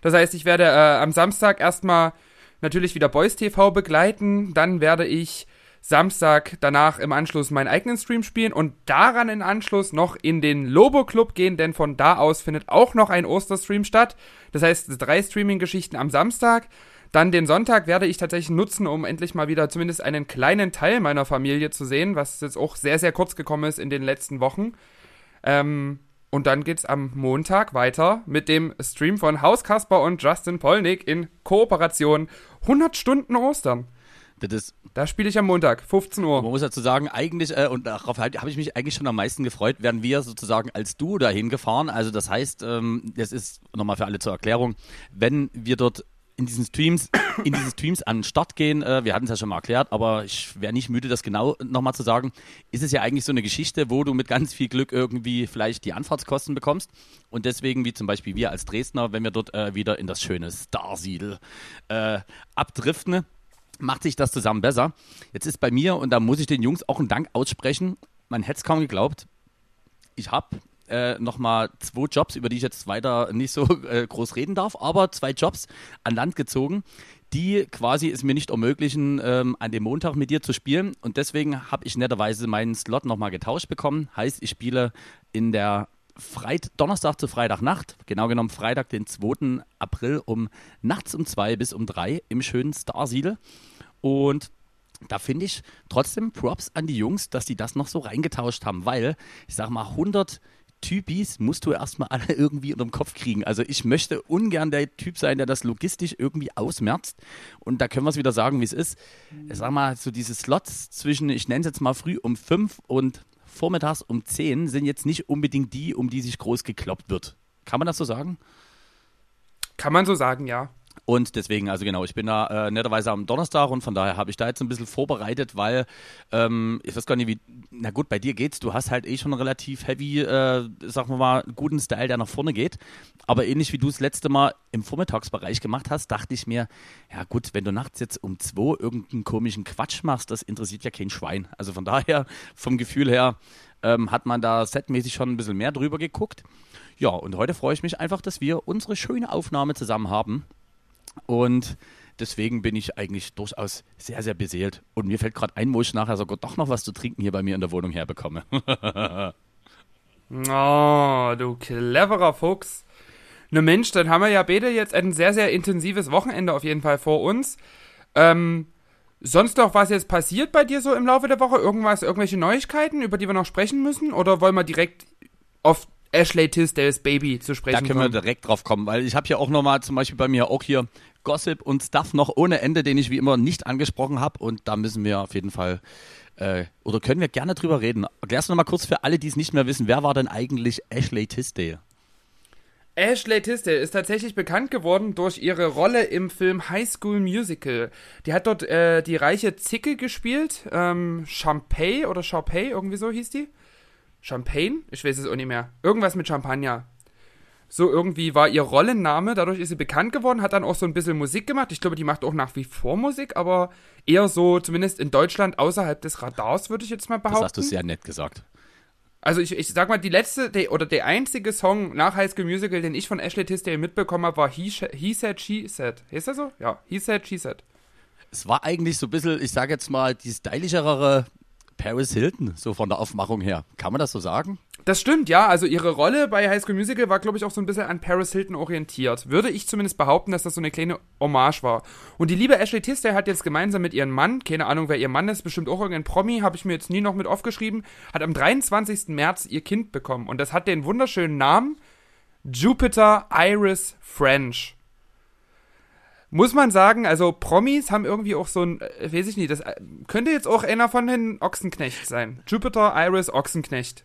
Das heißt, ich werde äh, am Samstag erstmal natürlich wieder Boys TV begleiten. Dann werde ich Samstag danach im Anschluss meinen eigenen Stream spielen und daran in Anschluss noch in den Lobo Club gehen, denn von da aus findet auch noch ein Osterstream statt. Das heißt, drei Streaming-Geschichten am Samstag. Dann den Sonntag werde ich tatsächlich nutzen, um endlich mal wieder zumindest einen kleinen Teil meiner Familie zu sehen, was jetzt auch sehr, sehr kurz gekommen ist in den letzten Wochen. Ähm, und dann geht's am Montag weiter mit dem Stream von Haus Kasper und Justin Polnick in Kooperation 100 Stunden Ostern. Das ist Da spiele ich am Montag, 15 Uhr. Man muss dazu sagen, eigentlich, äh, und darauf halt, habe ich mich eigentlich schon am meisten gefreut, wären wir sozusagen als Duo dahin gefahren. Also das heißt, ähm, das ist nochmal für alle zur Erklärung, wenn wir dort in diesen Streams, in diesen Streams an den Start gehen, äh, wir hatten es ja schon mal erklärt, aber ich wäre nicht müde, das genau nochmal zu sagen, ist es ja eigentlich so eine Geschichte, wo du mit ganz viel Glück irgendwie vielleicht die Anfahrtskosten bekommst. Und deswegen, wie zum Beispiel wir als Dresdner, wenn wir dort äh, wieder in das schöne Starsiedel äh, abdriften, macht sich das zusammen besser. Jetzt ist bei mir, und da muss ich den Jungs auch einen Dank aussprechen, man hätte es kaum geglaubt, ich habe äh, nochmal zwei Jobs, über die ich jetzt weiter nicht so äh, groß reden darf, aber zwei Jobs an Land gezogen, die quasi es mir nicht ermöglichen, ähm, an dem Montag mit dir zu spielen. Und deswegen habe ich netterweise meinen Slot nochmal getauscht bekommen. Heißt, ich spiele in der Freit Donnerstag zu Freitagnacht, genau genommen Freitag, den 2. April um nachts um 2 bis um 3 im schönen Starsiedel. Und da finde ich trotzdem Props an die Jungs, dass die das noch so reingetauscht haben, weil ich sag mal 100 Typis musst du erstmal alle irgendwie unterm Kopf kriegen. Also ich möchte ungern der Typ sein, der das logistisch irgendwie ausmerzt. Und da können wir es wieder sagen, wie es ist. Ich sag mal, so diese Slots zwischen, ich nenne es jetzt mal früh um 5 und vormittags um 10 sind jetzt nicht unbedingt die, um die sich groß gekloppt wird. Kann man das so sagen? Kann man so sagen, ja. Und deswegen, also genau, ich bin da äh, netterweise am Donnerstag und von daher habe ich da jetzt ein bisschen vorbereitet, weil ähm, ich weiß gar nicht, wie, na gut, bei dir geht's, du hast halt eh schon einen relativ heavy, äh, sagen wir mal, guten Style, der nach vorne geht. Aber ähnlich wie du es letzte Mal im Vormittagsbereich gemacht hast, dachte ich mir, ja gut, wenn du nachts jetzt um zwei irgendeinen komischen Quatsch machst, das interessiert ja kein Schwein. Also von daher, vom Gefühl her, ähm, hat man da setmäßig schon ein bisschen mehr drüber geguckt. Ja, und heute freue ich mich einfach, dass wir unsere schöne Aufnahme zusammen haben. Und deswegen bin ich eigentlich durchaus sehr, sehr beseelt. Und mir fällt gerade ein, wo ich nachher sogar doch noch was zu trinken hier bei mir in der Wohnung herbekomme. Oh, du cleverer Fuchs. Ne Mensch, dann haben wir ja beide jetzt ein sehr, sehr intensives Wochenende auf jeden Fall vor uns. Ähm, sonst noch was jetzt passiert bei dir so im Laufe der Woche? Irgendwas, irgendwelche Neuigkeiten, über die wir noch sprechen müssen? Oder wollen wir direkt auf Ashley Tisdales Baby zu da sprechen können wir kommen? direkt drauf kommen, weil ich habe ja auch nochmal zum Beispiel bei mir auch hier Gossip und Stuff noch ohne Ende, den ich wie immer nicht angesprochen habe. Und da müssen wir auf jeden Fall, äh, oder können wir gerne drüber reden. Erklärst du nochmal kurz für alle, die es nicht mehr wissen, wer war denn eigentlich Ashley Tisdale? Ashley Tisdale ist tatsächlich bekannt geworden durch ihre Rolle im Film High School Musical. Die hat dort äh, die reiche Zicke gespielt, ähm, Champay oder Champay, irgendwie so hieß die. Champagne? Ich weiß es auch nicht mehr. Irgendwas mit Champagner. So irgendwie war ihr Rollenname, dadurch ist sie bekannt geworden, hat dann auch so ein bisschen Musik gemacht. Ich glaube, die macht auch nach wie vor Musik, aber eher so, zumindest in Deutschland, außerhalb des Radars, würde ich jetzt mal behaupten. Das hast du sehr nett gesagt. Also ich, ich sag mal, die letzte, die, oder der einzige Song nach High School Musical, den ich von Ashley Tisdale mitbekommen habe, war He, He Said, She Said. Heißt er so? Ja, He Said, She Said. Es war eigentlich so ein bisschen, ich sage jetzt mal, die stylischere Paris Hilton, so von der Aufmachung her. Kann man das so sagen? Das stimmt, ja. Also ihre Rolle bei High School Musical war, glaube ich, auch so ein bisschen an Paris Hilton orientiert. Würde ich zumindest behaupten, dass das so eine kleine Hommage war. Und die liebe Ashley Tisdale hat jetzt gemeinsam mit ihrem Mann, keine Ahnung, wer ihr Mann ist, bestimmt auch irgendein Promi, habe ich mir jetzt nie noch mit aufgeschrieben, hat am 23. März ihr Kind bekommen. Und das hat den wunderschönen Namen Jupiter Iris French muss man sagen, also Promis haben irgendwie auch so ein, äh, weiß ich nicht, das äh, könnte jetzt auch einer von den Ochsenknecht sein. Jupiter Iris Ochsenknecht.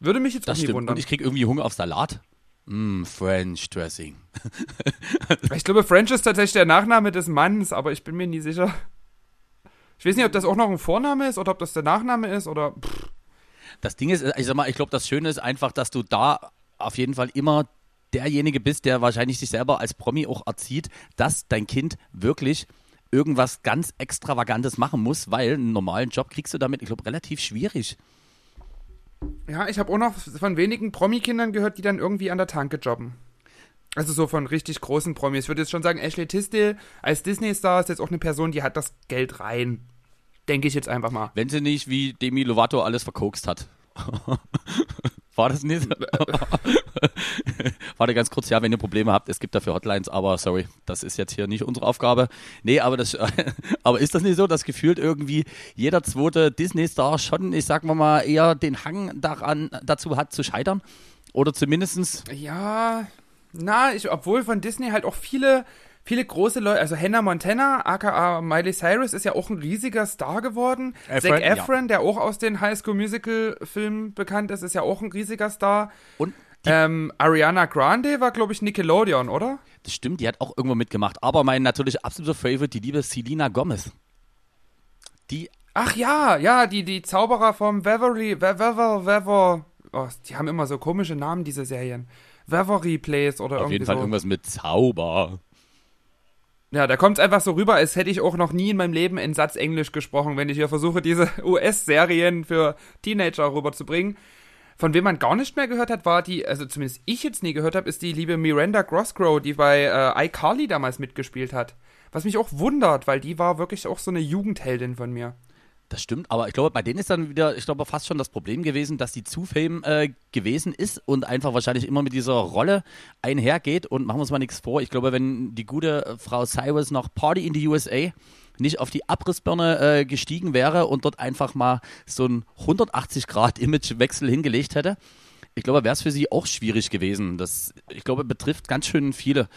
Würde mich jetzt Das auch nie stimmt. wundern. Und ich krieg irgendwie Hunger auf Salat. Mm, French Dressing. Ich glaube, French ist tatsächlich der Nachname des Manns, aber ich bin mir nie sicher. Ich weiß nicht, ob das auch noch ein Vorname ist oder ob das der Nachname ist oder. Pff. Das Ding ist, ich sag mal, ich glaube, das Schöne ist einfach, dass du da auf jeden Fall immer derjenige bist, der wahrscheinlich sich selber als Promi auch erzieht, dass dein Kind wirklich irgendwas ganz Extravagantes machen muss, weil einen normalen Job kriegst du damit, ich glaube, relativ schwierig. Ja, ich habe auch noch von wenigen Promi-Kindern gehört, die dann irgendwie an der Tanke jobben. Also so von richtig großen Promis. Ich würde jetzt schon sagen, Ashley Tisdale als Disney-Star ist jetzt auch eine Person, die hat das Geld rein. Denke ich jetzt einfach mal. Wenn sie nicht wie Demi Lovato alles verkokst hat. War das nicht? Warte ganz kurz, ja, wenn ihr Probleme habt, es gibt dafür Hotlines, aber sorry, das ist jetzt hier nicht unsere Aufgabe. Nee, aber das, aber ist das nicht so, dass gefühlt irgendwie jeder zweite Disney-Star schon, ich sag mal eher den Hang daran, dazu hat zu scheitern? Oder zumindestens, Ja, na, ich, obwohl von Disney halt auch viele, viele große Leute, also Hannah Montana, aka Miley Cyrus, ist ja auch ein riesiger Star geworden. Efron, Zac ja. Efron, der auch aus den High School Musical Filmen bekannt ist, ist ja auch ein riesiger Star. und Ähm, Ariana Grande war, glaube ich, Nickelodeon, oder? das stimmt, die hat auch irgendwo mitgemacht. Aber mein natürlich absoluter Favorite, die liebe Selena Gomez. Die Ach ja, ja, die, die Zauberer vom Waverly, Waver, Waver, oh, die haben immer so komische Namen, diese Serien. Waverly Place oder auf irgendwie jeden Fall so. irgendwas mit Zauber. Ja, da kommt es einfach so rüber, als hätte ich auch noch nie in meinem Leben in Satz Englisch gesprochen, wenn ich hier versuche, diese US-Serien für Teenager rüberzubringen. Von wem man gar nicht mehr gehört hat, war die, also zumindest ich jetzt nie gehört habe, ist die liebe Miranda Grosgrove, die bei äh, iCarly damals mitgespielt hat. Was mich auch wundert, weil die war wirklich auch so eine Jugendheldin von mir. Das stimmt, aber ich glaube, bei denen ist dann wieder, ich glaube, fast schon das Problem gewesen, dass die zu fame äh, gewesen ist und einfach wahrscheinlich immer mit dieser Rolle einhergeht. Und machen wir uns mal nichts vor. Ich glaube, wenn die gute äh, Frau Cyrus noch Party in die USA nicht auf die Abrissbirne äh, gestiegen wäre und dort einfach mal so ein 180-Grad-Imagewechsel hingelegt hätte, ich glaube, wäre es für sie auch schwierig gewesen. Das, ich glaube, betrifft ganz schön viele.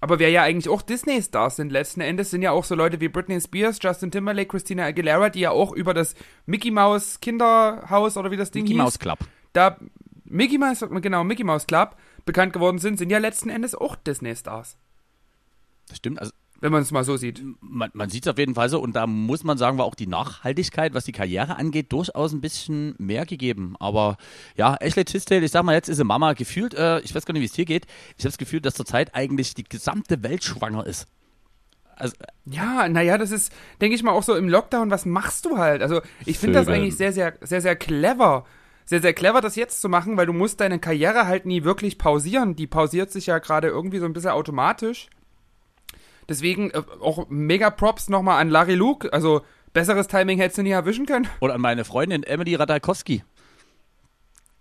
Aber wer ja eigentlich auch Disney-Stars sind letzten Endes, sind ja auch so Leute wie Britney Spears, Justin Timberlake, Christina Aguilera, die ja auch über das Mickey Mouse Kinderhaus oder wie das Ding Mickey hieß, Mouse Club. da Mickey Mouse, genau, Mickey Mouse Club bekannt geworden sind, sind ja letzten Endes auch Disney-Stars. Das stimmt. Also Wenn man es mal so sieht. man, man sieht es auf jeden Fall so und da muss man sagen, war auch die Nachhaltigkeit, was die Karriere angeht, durchaus ein bisschen mehr gegeben. Aber ja, Ashley Tisdale, ich sag mal, jetzt ist sie Mama gefühlt, äh, ich weiß gar nicht, wie es hier geht. Ich habe das Gefühl, dass zurzeit eigentlich die gesamte Welt schwanger ist. Also, Ja, naja, das ist, denke ich mal, auch so im Lockdown, was machst du halt? Also, ich finde das eigentlich sehr, sehr, sehr, sehr clever. Sehr, sehr clever, das jetzt zu machen, weil du musst deine Karriere halt nie wirklich pausieren. Die pausiert sich ja gerade irgendwie so ein bisschen automatisch. Deswegen äh, auch mega Props nochmal an Larry Luke. Also, besseres Timing hättest du nie erwischen können. oder an meine Freundin Emily Ratajkowski.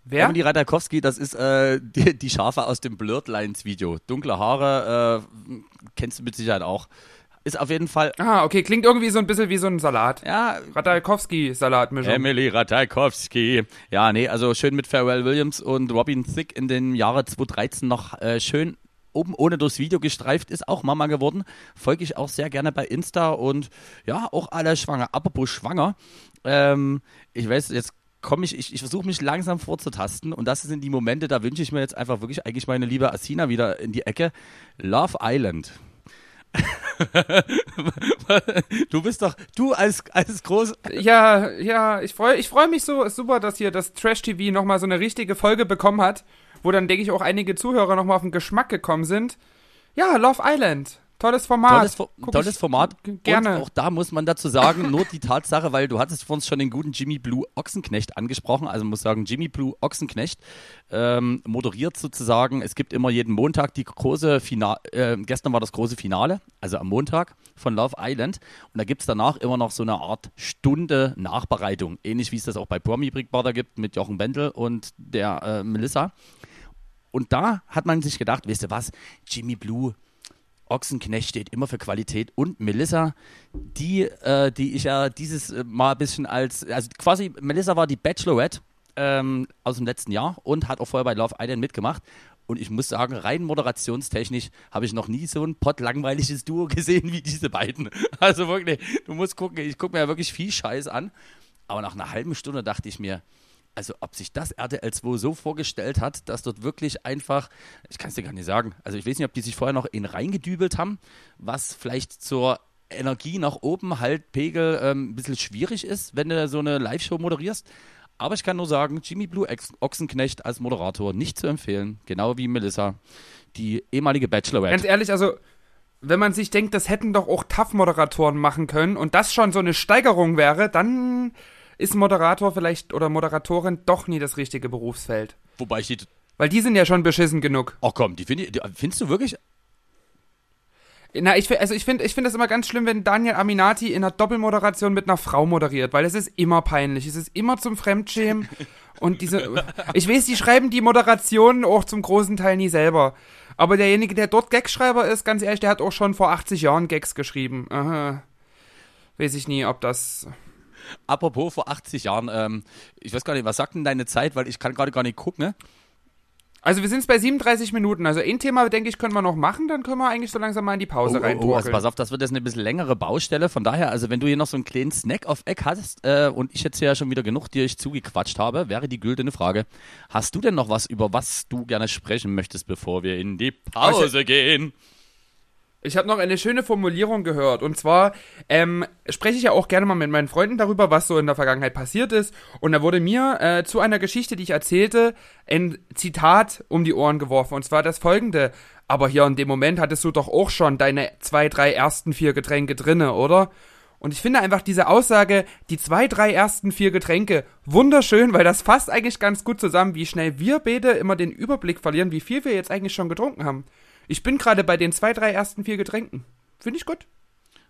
Wer? Emily Ratajkowski, das ist äh, die, die Schafe aus dem Blurred Lines Video. Dunkle Haare, äh, kennst du mit Sicherheit auch. Ist auf jeden Fall, Ah, okay, klingt irgendwie so ein bisschen wie so ein Salat. ja, Ratajkowski-Salatmischung. Emily Ratajkowski. Ja, nee, also schön mit Pharrell Williams und Robin Thicke in dem Jahre 2013 noch äh, schön oben ohne durchs Video gestreift, ist auch Mama geworden. Folge ich auch sehr gerne bei Insta und ja, auch alle schwanger. Apropos schwanger, ähm, ich weiß, jetzt komme ich, ich, ich versuche mich langsam vorzutasten und das sind die Momente, da wünsche ich mir jetzt einfach wirklich eigentlich meine liebe Asina wieder in die Ecke. Love Island. du bist doch, du als, als groß. Ja, ja, ich freue ich freu mich so, super, dass hier das Trash-TV nochmal so eine richtige Folge bekommen hat, wo dann, denke ich, auch einige Zuhörer nochmal auf den Geschmack gekommen sind. Ja, Love Island. Tolles Format. Tolles, Fo Guck tolles Format. Gerne. Und auch da muss man dazu sagen, nur die Tatsache, weil du hattest vor uns schon den guten Jimmy Blue Ochsenknecht angesprochen. Also muss sagen, Jimmy Blue Ochsenknecht ähm, moderiert sozusagen. Es gibt immer jeden Montag die große Finale. Äh, gestern war das große Finale, also am Montag von Love Island. Und da gibt es danach immer noch so eine Art Stunde Nachbereitung. Ähnlich wie es das auch bei Promi Big Brother gibt mit Jochen Bendel und der äh, Melissa. Und da hat man sich gedacht, weißt du was, Jimmy Blue Ochsenknecht steht immer für Qualität und Melissa, die, äh, die ich ja dieses äh, Mal ein bisschen als, also quasi, Melissa war die Bachelorette ähm, aus dem letzten Jahr und hat auch vorher bei Love Island mitgemacht. Und ich muss sagen, rein moderationstechnisch habe ich noch nie so ein pottlangweiliges Duo gesehen wie diese beiden. Also wirklich, du musst gucken, ich gucke mir ja wirklich viel Scheiß an. Aber nach einer halben Stunde dachte ich mir, also ob sich das RTL 2 so vorgestellt hat, dass dort wirklich einfach, ich kann es dir gar nicht sagen, also ich weiß nicht, ob die sich vorher noch in reingedübelt haben, was vielleicht zur Energie nach oben halt Pegel ähm, ein bisschen schwierig ist, wenn du so eine Live-Show moderierst. Aber ich kann nur sagen, Jimmy Blue Ochsenknecht als Moderator nicht zu empfehlen, genau wie Melissa, die ehemalige Bachelorette. Ganz ehrlich, also, wenn man sich denkt, das hätten doch auch TAF-Moderatoren machen können und das schon so eine Steigerung wäre, dann ist Moderator vielleicht oder Moderatorin doch nie das richtige Berufsfeld. Wobei ich die, Weil die sind ja schon beschissen genug. oh komm, die, find ich, die findest du wirklich, Na, ich, also ich finde ich find das immer ganz schlimm, wenn Daniel Aminati in einer Doppelmoderation mit einer Frau moderiert, weil es ist immer peinlich. Es ist immer zum Fremdschämen. Und diese. Ich weiß, die schreiben die Moderationen auch zum großen Teil nie selber. Aber derjenige, der dort Gagschreiber ist, ganz ehrlich, der hat auch schon vor 80 Jahren Gags geschrieben. Aha. Weiß ich nie, ob das. Apropos vor 80 Jahren, ähm, ich weiß gar nicht, was sagt denn deine Zeit, weil ich kann gerade gar nicht gucken, ne? Also wir sind jetzt bei 37 Minuten. Also ein Thema, denke ich, können wir noch machen, dann können wir eigentlich so langsam mal in die Pause Oh, oh, oh, also rein. pass auf, das wird jetzt eine bisschen längere Baustelle. Von daher, also wenn du hier noch so einen kleinen Snack auf Eck hast äh, und ich jetzt hier schon wieder genug dir ich zugequatscht habe, wäre die güldene Frage, hast du denn noch was, über was du gerne sprechen möchtest, bevor wir in die Pause gehen? Ich habe noch eine schöne Formulierung gehört. Und zwar ähm, spreche ich ja auch gerne mal mit meinen Freunden darüber, was so in der Vergangenheit passiert ist. Und da wurde mir äh, zu einer Geschichte, die ich erzählte, ein Zitat um die Ohren geworfen. Und zwar das folgende. Aber hier in dem Moment hattest du doch auch schon deine zwei, drei ersten vier Getränke drinne, oder? Und ich finde einfach diese Aussage, die zwei, drei ersten vier Getränke, wunderschön, weil das fasst eigentlich ganz gut zusammen, wie schnell wir beide immer den Überblick verlieren, wie viel wir jetzt eigentlich schon getrunken haben. Ich bin gerade bei den zwei, drei ersten vier Getränken. Finde ich gut.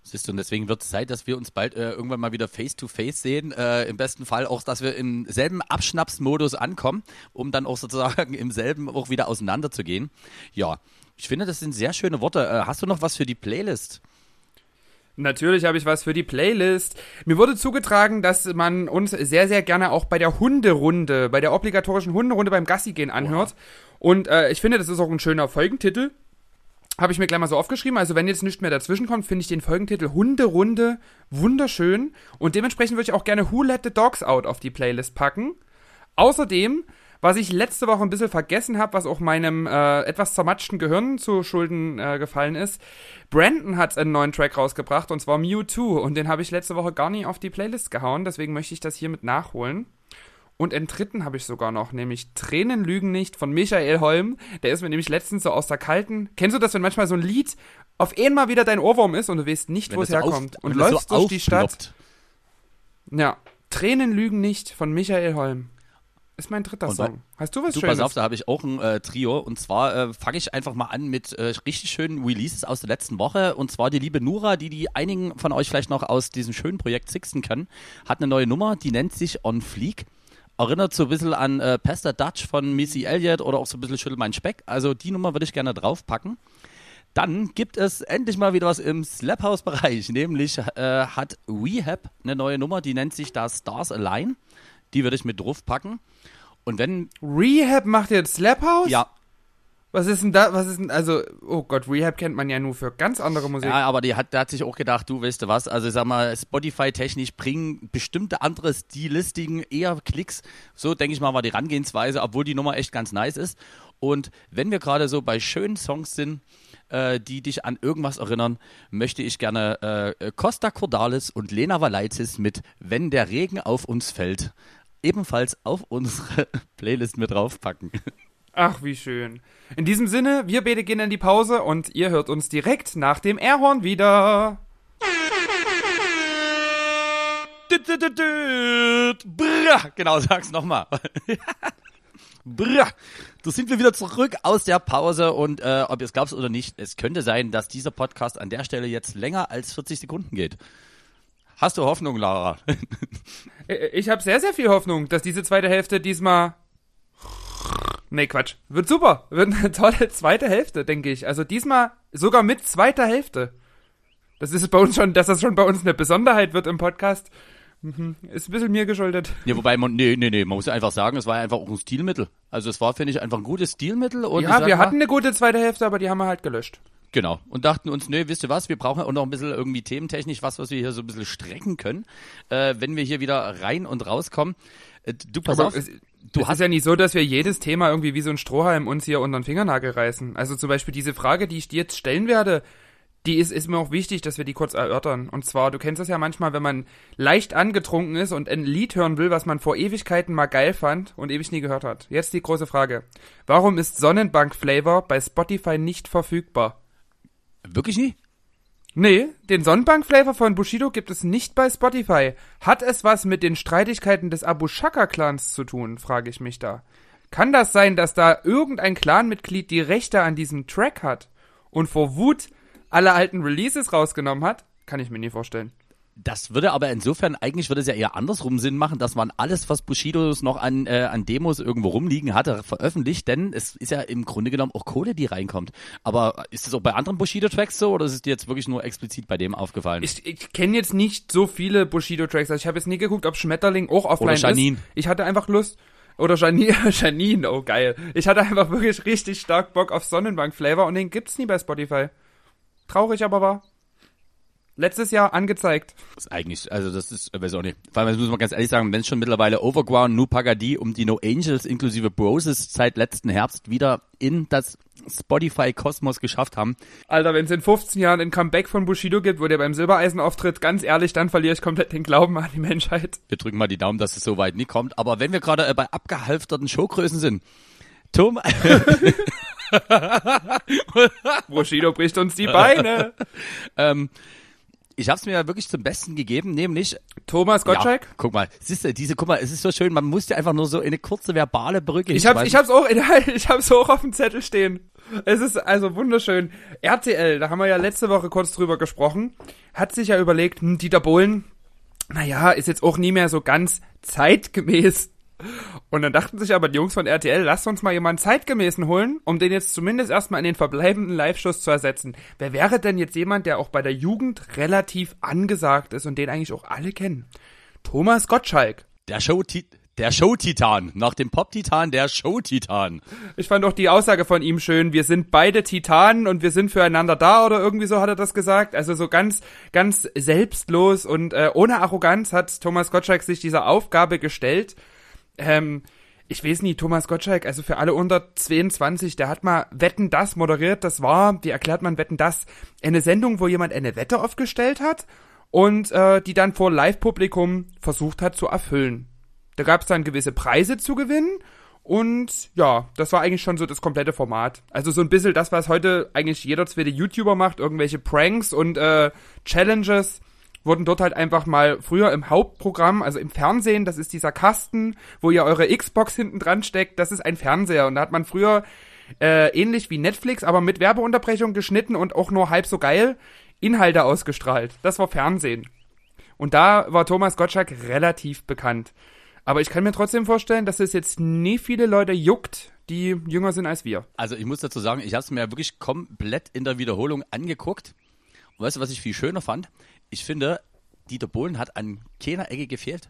Siehst du, und deswegen wird es Zeit, dass wir uns bald äh, irgendwann mal wieder face-to-face sehen. Äh, Im besten Fall auch, dass wir im selben Abschnapsmodus ankommen, um dann auch sozusagen im selben auch wieder auseinanderzugehen. Ja, ich finde, das sind sehr schöne Worte. Äh, hast du noch was für die Playlist? Natürlich habe ich was für die Playlist. Mir wurde zugetragen, dass man uns sehr, sehr gerne auch bei der Hunderunde, bei der obligatorischen Hunderunde beim Gassi gehen anhört. Und äh, ich finde, das ist auch ein schöner Folgentitel. Habe ich mir gleich mal so aufgeschrieben. Also wenn jetzt nichts mehr dazwischen kommt, finde ich den Folgentitel Hunderunde wunderschön. Und dementsprechend würde ich auch gerne Who Let the Dogs Out auf die Playlist packen. Außerdem, was ich letzte Woche ein bisschen vergessen habe, was auch meinem äh, etwas zermatschten Gehirn zu Schulden äh, gefallen ist, Brandon hat einen neuen Track rausgebracht und zwar Mewtwo und den habe ich letzte Woche gar nie auf die Playlist gehauen, deswegen möchte ich das hiermit nachholen. Und einen dritten habe ich sogar noch, nämlich Tränen lügen nicht von Michael Holm. Der ist mir nämlich letztens so aus der kalten. Kennst du das, wenn manchmal so ein Lied auf einmal wieder dein Ohrwurm ist und du weißt nicht, wo es so herkommt auf- und läufst so durch die Stadt? Ja. Tränen lügen nicht von Michael Holm. Ist mein dritter Und Song. Hast du was Du, Schönes? pass auf, da habe ich auch ein äh, Trio. Und zwar äh, fange ich einfach mal an mit äh, richtig schönen Releases aus der letzten Woche. Und zwar die liebe Nura, die die einigen von euch vielleicht noch aus diesem schönen Projekt Sixten kennen, hat eine neue Nummer, die nennt sich On Fleek. Erinnert so ein bisschen an äh, Pastor Dutch von Missy Elliott oder auch so ein bisschen Schüttel mein Speck. Also die Nummer würde ich gerne draufpacken. Dann gibt es endlich mal wieder was im Slap House Bereich, nämlich äh, hat Rehab eine neue Nummer, die nennt sich da Stars Align. Die würde ich mit draufpacken. Und wenn, Rehab macht jetzt Slap House? ja, Was ist denn da? Was ist denn, also, oh Gott, Rehab kennt man ja nur für ganz andere Musik. Ja, aber die hat, der hat sich auch gedacht, du weißt du was, also sag mal, Spotify-technisch bringen bestimmte andere Stilistiken eher Klicks. So denke ich mal, war die Herangehensweise, obwohl die Nummer echt ganz nice ist. Und wenn wir gerade so bei schönen Songs sind, äh, die dich an irgendwas erinnern, möchte ich gerne äh, Costa Cordalis und Lena Valaitis mit Wenn der Regen auf uns fällt ebenfalls auf unsere Playlist mit draufpacken. Ach, wie schön. In diesem Sinne, wir beide gehen in die Pause und ihr hört uns direkt nach dem Airhorn wieder. Brr, genau, sag's nochmal. Brr. Da sind wir wieder zurück aus der Pause und äh, ob ihr es glaubt oder nicht, es könnte sein, dass dieser Podcast an der Stelle jetzt länger als 40 Sekunden geht. Hast du Hoffnung, Lara? ich habe sehr, sehr viel Hoffnung, dass diese zweite Hälfte diesmal. Nee, Quatsch. Wird super. Wird eine tolle zweite Hälfte, denke ich. Also diesmal sogar mit zweiter Hälfte. Das ist bei uns schon, dass das schon bei uns eine Besonderheit wird im Podcast. Mhm. Ist ein bisschen mir geschuldet. Ja, wobei man, nee, nee, nee, man muss ja einfach sagen, es war einfach auch ein Stilmittel. Also es war, finde ich, einfach ein gutes Stilmittel. Und ja, wir mal, hatten eine gute zweite Hälfte, aber die haben wir halt gelöscht. Genau. Und dachten uns, nee, wisst ihr was, wir brauchen auch noch ein bisschen irgendwie thementechnisch was, was wir hier so ein bisschen strecken können, äh, wenn wir hier wieder rein und rauskommen. Äh, du pass Aber auf. Es, du hast ja nicht so, dass wir jedes Thema irgendwie wie so ein Strohhalm uns hier unter den Fingernagel reißen. Also zum Beispiel diese Frage, die ich dir jetzt stellen werde, die ist, ist mir auch wichtig, dass wir die kurz erörtern. Und zwar, du kennst das ja manchmal, wenn man leicht angetrunken ist und ein Lied hören will, was man vor Ewigkeiten mal geil fand und ewig nie gehört hat. Jetzt die große Frage. Warum ist Sonnenbank Flavor bei Spotify nicht verfügbar? Wirklich nie? Nee, den Sonnenbank-Flavor von Bushido gibt es nicht bei Spotify. Hat es was mit den Streitigkeiten des Abu Shaka-Clans zu tun, frage ich mich da. Kann das sein, dass da irgendein Clanmitglied die Rechte an diesem Track hat und vor Wut alle alten Releases rausgenommen hat? Kann ich mir nie vorstellen. Das würde aber insofern, eigentlich würde es ja eher andersrum Sinn machen, dass man alles, was Bushidos noch an, äh, an Demos irgendwo rumliegen hatte, veröffentlicht, denn es ist ja im Grunde genommen auch Kohle, die reinkommt. Aber ist das auch bei anderen Bushido-Tracks so oder ist es dir jetzt wirklich nur explizit bei dem aufgefallen? Ich, ich kenne jetzt nicht so viele Bushido-Tracks. Also ich habe jetzt nie geguckt, ob Schmetterling auch offline oder Janine. ist. Ich hatte einfach Lust. Oder Janine, Janine, oh geil. Ich hatte einfach wirklich richtig stark Bock auf Sonnenbank-Flavor und den gibt's nie bei Spotify. Traurig aber war. Letztes Jahr angezeigt. Das ist eigentlich, also das ist, weiß auch nicht. Vor allem, das muss man ganz ehrlich sagen, wenn es schon mittlerweile Overground, Nu Pagadi um die No Angels inklusive Broses seit letzten Herbst wieder in das Spotify-Kosmos geschafft haben. Alter, wenn es in 15 Jahren ein Comeback von Bushido gibt, wo der beim Silbereisen auftritt, ganz ehrlich, dann verliere ich komplett den Glauben an die Menschheit. Wir drücken mal die Daumen, dass es so weit nie kommt. Aber wenn wir gerade äh, bei abgehalfterten Showgrößen sind, Tom. Bushido bricht uns die Beine. ähm, ich habe es mir ja wirklich zum Besten gegeben, nämlich Thomas Gottschalk. Ja, guck mal, siehst du, diese, guck mal, es ist so schön, man muss ja einfach nur so eine kurze verbale Brücke. Ich hab's, ich hab's auch, ich hab's auch auf dem Zettel stehen. Es ist also wunderschön. RTL, da haben wir ja letzte Woche kurz drüber gesprochen, hat sich ja überlegt, hm, Dieter Bohlen, naja, ist jetzt auch nie mehr so ganz zeitgemäß. Und dann dachten sich aber die Jungs von RTL, lasst uns mal jemanden zeitgemäßen holen, um den jetzt zumindest erstmal in den verbleibenden Live-Shows zu ersetzen. Wer wäre denn jetzt jemand, der auch bei der Jugend relativ angesagt ist und den eigentlich auch alle kennen? Thomas Gottschalk. Der Show der Show-Titan. Nach dem Pop-Titan der Show-Titan. Ich fand auch die Aussage von ihm schön. Wir sind beide Titanen und wir sind füreinander da oder irgendwie so hat er das gesagt. Also so ganz, ganz selbstlos und äh, ohne Arroganz hat Thomas Gottschalk sich dieser Aufgabe gestellt ähm, ich weiß nicht, Thomas Gottschalk, also für alle unter 22, der hat mal Wetten das moderiert. Das war, wie erklärt man Wetten das? Eine Sendung, wo jemand eine Wette aufgestellt hat und äh, die dann vor Live-Publikum versucht hat zu erfüllen. Da gab es dann gewisse Preise zu gewinnen und ja, das war eigentlich schon so das komplette Format. Also so ein bisschen das, was heute eigentlich jeder zweite YouTuber macht, irgendwelche Pranks und äh, Challenges wurden dort halt einfach mal früher im Hauptprogramm, also im Fernsehen, das ist dieser Kasten, wo ihr eure Xbox hinten dran steckt, das ist ein Fernseher. Und da hat man früher äh, ähnlich wie Netflix, aber mit Werbeunterbrechung geschnitten und auch nur halb so geil Inhalte ausgestrahlt. Das war Fernsehen. Und da war Thomas Gottschalk relativ bekannt. Aber ich kann mir trotzdem vorstellen, dass es jetzt nie viele Leute juckt, die jünger sind als wir. Also ich muss dazu sagen, ich habe es mir wirklich komplett in der Wiederholung angeguckt. Und weißt du, was ich viel schöner fand? Ich finde, Dieter Bohlen hat an keiner Ecke gefehlt.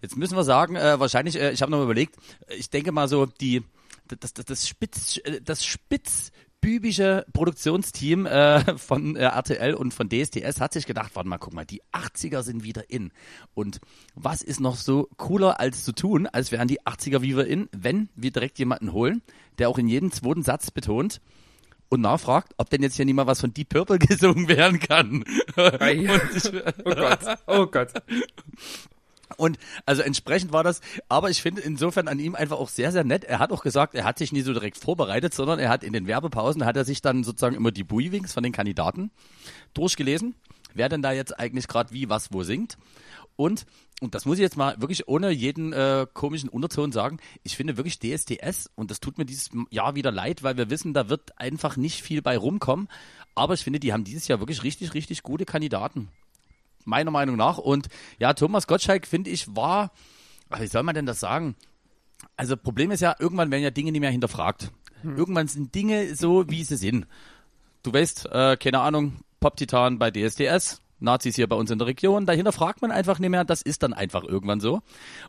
Jetzt müssen wir sagen, äh, wahrscheinlich, äh, ich habe nochmal überlegt, ich denke mal so, die, das, das, das Spitz, äh, das spitzbübische Produktionsteam äh, von äh, RTL und von DSDS hat sich gedacht, warte mal, guck mal, die 80er sind wieder in. Und was ist noch so cooler als zu tun, als wären die 80er wieder in, wenn wir direkt jemanden holen, der auch in jedem zweiten Satz betont, und nachfragt, ob denn jetzt hier nicht mal was von Deep Purple gesungen werden kann. Ei. oh Gott, oh Gott. Und also entsprechend war das, aber ich finde insofern an ihm einfach auch sehr, sehr nett. Er hat auch gesagt, er hat sich nie so direkt vorbereitet, sondern er hat in den Werbepausen, hat er sich dann sozusagen immer die Buiwings von den Kandidaten durchgelesen, wer denn da jetzt eigentlich gerade wie, was, wo singt. Und, und das muss ich jetzt mal wirklich ohne jeden äh, komischen Unterton sagen, ich finde wirklich DSDS, und das tut mir dieses Jahr wieder leid, weil wir wissen, da wird einfach nicht viel bei rumkommen, aber ich finde, die haben dieses Jahr wirklich richtig, richtig gute Kandidaten meiner Meinung nach. Und ja, Thomas Gottschalk, finde ich, war, wie soll man denn das sagen? Also Problem ist ja, irgendwann werden ja Dinge nicht mehr hinterfragt. Hm. Irgendwann sind Dinge so, wie sie sind. Du weißt, äh, keine Ahnung, Pop-Titan bei DSDS, Nazis hier bei uns in der Region, dahinter fragt man einfach nicht mehr, das ist dann einfach irgendwann so.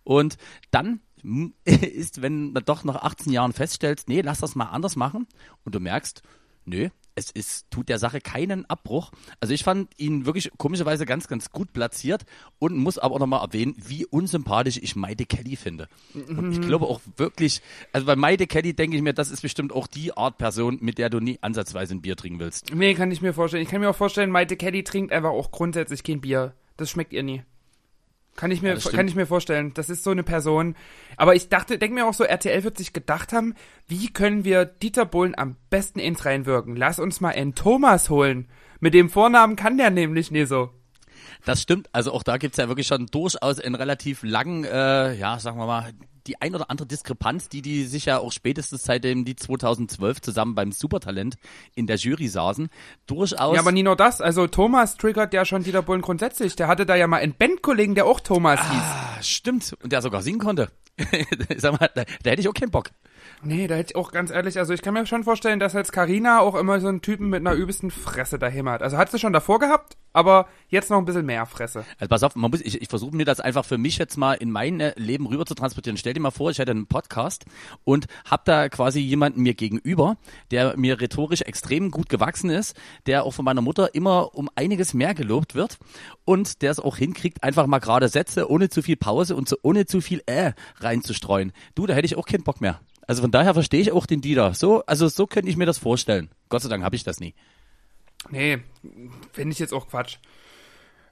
Und dann ist, wenn du doch nach 18 Jahren feststellst, nee, lass das mal anders machen. Und du merkst, nö, es ist, tut der Sache keinen Abbruch. Also ich fand ihn wirklich komischerweise ganz, ganz gut platziert und muss aber auch nochmal erwähnen, wie unsympathisch ich Maide Kelly finde. Und ich glaube auch wirklich, also bei Maide Kelly denke ich mir, das ist bestimmt auch die Art Person, mit der du nie ansatzweise ein Bier trinken willst. Nee, kann ich mir vorstellen. Ich kann mir auch vorstellen, Maite Kelly trinkt einfach auch grundsätzlich kein Bier. Das schmeckt ihr nie. Kann ich mir, ja, kann ich mir vorstellen. Das ist so eine Person. Aber ich dachte, denk mir auch so, RTL wird sich gedacht haben, wie können wir Dieter Bohlen am besten ins reinwirken? Lass uns mal einen Thomas holen. Mit dem Vornamen kann der nämlich nie so. Das stimmt. Also auch da gibt's ja wirklich schon durchaus einen relativ langen, äh, ja, sagen wir mal, die ein oder andere Diskrepanz, die die sich ja auch spätestens seitdem die 2012 zusammen beim Supertalent in der Jury saßen, durchaus. Ja, aber nie nur das. Also Thomas triggert ja schon Dieter Bohlen grundsätzlich. Der hatte da ja mal einen Bandkollegen, der auch Thomas hieß. Ah, stimmt. Und der sogar singen konnte. Sag mal, da, da hätte ich auch keinen Bock. Nee, da hätte ich auch ganz ehrlich, also ich kann mir schon vorstellen, dass als Karina auch immer so einen Typen mit einer übelsten Fresse daheim hat. Also hat sie schon davor gehabt, aber jetzt noch ein bisschen mehr Fresse. Also pass auf, man muss, ich, ich versuche mir das einfach für mich jetzt mal in mein äh, Leben rüber zu transportieren. Stell dir mal vor, ich hätte einen Podcast und hab da quasi jemanden mir gegenüber, der mir rhetorisch extrem gut gewachsen ist, der auch von meiner Mutter immer um einiges mehr gelobt wird und der es auch hinkriegt, einfach mal gerade Sätze ohne zu viel Pause und so ohne zu viel äh reinzustreuen. Du, da hätte ich auch keinen Bock mehr. Also von daher verstehe ich auch den Dieter. So, also so könnte ich mir das vorstellen. Gott sei Dank habe ich das nie. Nee, finde ich jetzt auch Quatsch.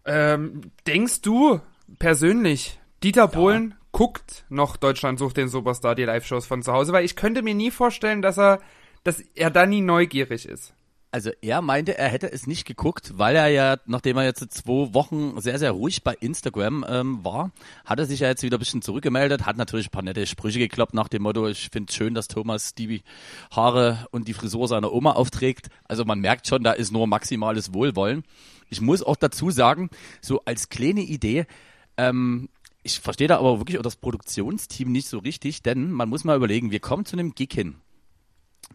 Ähm, denkst du persönlich, Dieter Bohlen guckt noch Deutschland sucht den Superstar, die Live-Shows von zu Hause? Weil ich könnte mir nie vorstellen, dass er, dass er da nie neugierig ist. Also er meinte, er hätte es nicht geguckt, weil er ja, nachdem er jetzt zwei Wochen sehr, sehr ruhig bei Instagram ähm, war, hat er sich ja jetzt wieder ein bisschen zurückgemeldet, hat natürlich ein paar nette Sprüche gekloppt nach dem Motto, ich finde schön, dass Thomas die Haare und die Frisur seiner Oma aufträgt. Also man merkt schon, da ist nur maximales Wohlwollen. Ich muss auch dazu sagen, so als kleine Idee, ähm, ich verstehe da aber wirklich auch das Produktionsteam nicht so richtig, denn man muss mal überlegen, wir kommen zu einem Gig hin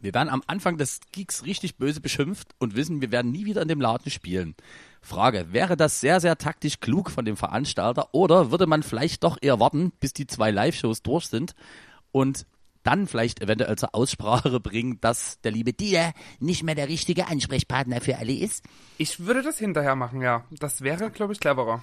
wir werden am Anfang des Gigs richtig böse beschimpft und wissen, wir werden nie wieder in dem Laden spielen. Frage, wäre das sehr, sehr taktisch klug von dem Veranstalter oder würde man vielleicht doch eher warten, bis die zwei Live-Shows durch sind und dann vielleicht eventuell zur Aussprache bringen, dass der liebe Dieter nicht mehr der richtige Ansprechpartner für alle ist? Ich würde das hinterher machen, ja. Das wäre, glaube ich, cleverer.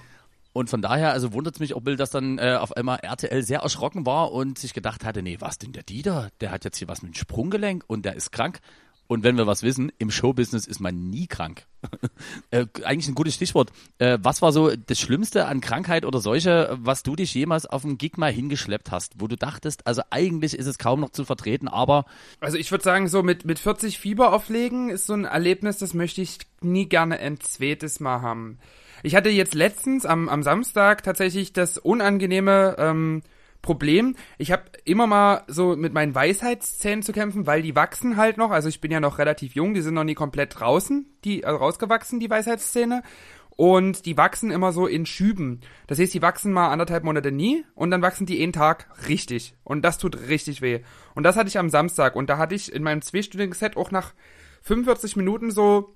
Und von daher, also wundert es mich auch Bild, dass dann äh, auf einmal RTL sehr erschrocken war und sich gedacht hatte, nee, was denn der Dieter? Der hat jetzt hier was mit dem Sprunggelenk und der ist krank. Und wenn wir was wissen, im Showbusiness ist man nie krank. äh, eigentlich ein gutes Stichwort. Äh, was war so das Schlimmste an Krankheit oder Seuche, was du dich jemals auf dem Gig mal hingeschleppt hast, wo du dachtest, also eigentlich ist es kaum noch zu vertreten, aber. Also ich würde sagen, so mit, mit 40 Fieber auflegen ist so ein Erlebnis, das möchte ich nie gerne ein zweites Mal haben. Ich hatte jetzt letztens am, am Samstag tatsächlich das unangenehme ähm, Problem. Ich habe immer mal so mit meinen Weisheitszähnen zu kämpfen, weil die wachsen halt noch. Also ich bin ja noch relativ jung, die sind noch nie komplett draußen, die also rausgewachsen, die Weisheitszähne. Und die wachsen immer so in Schüben. Das heißt, die wachsen mal anderthalb Monate nie und dann wachsen die einen Tag richtig. Und das tut richtig weh. Und das hatte ich am Samstag. Und da hatte ich in meinem zweistündigen Set auch nach 45 Minuten so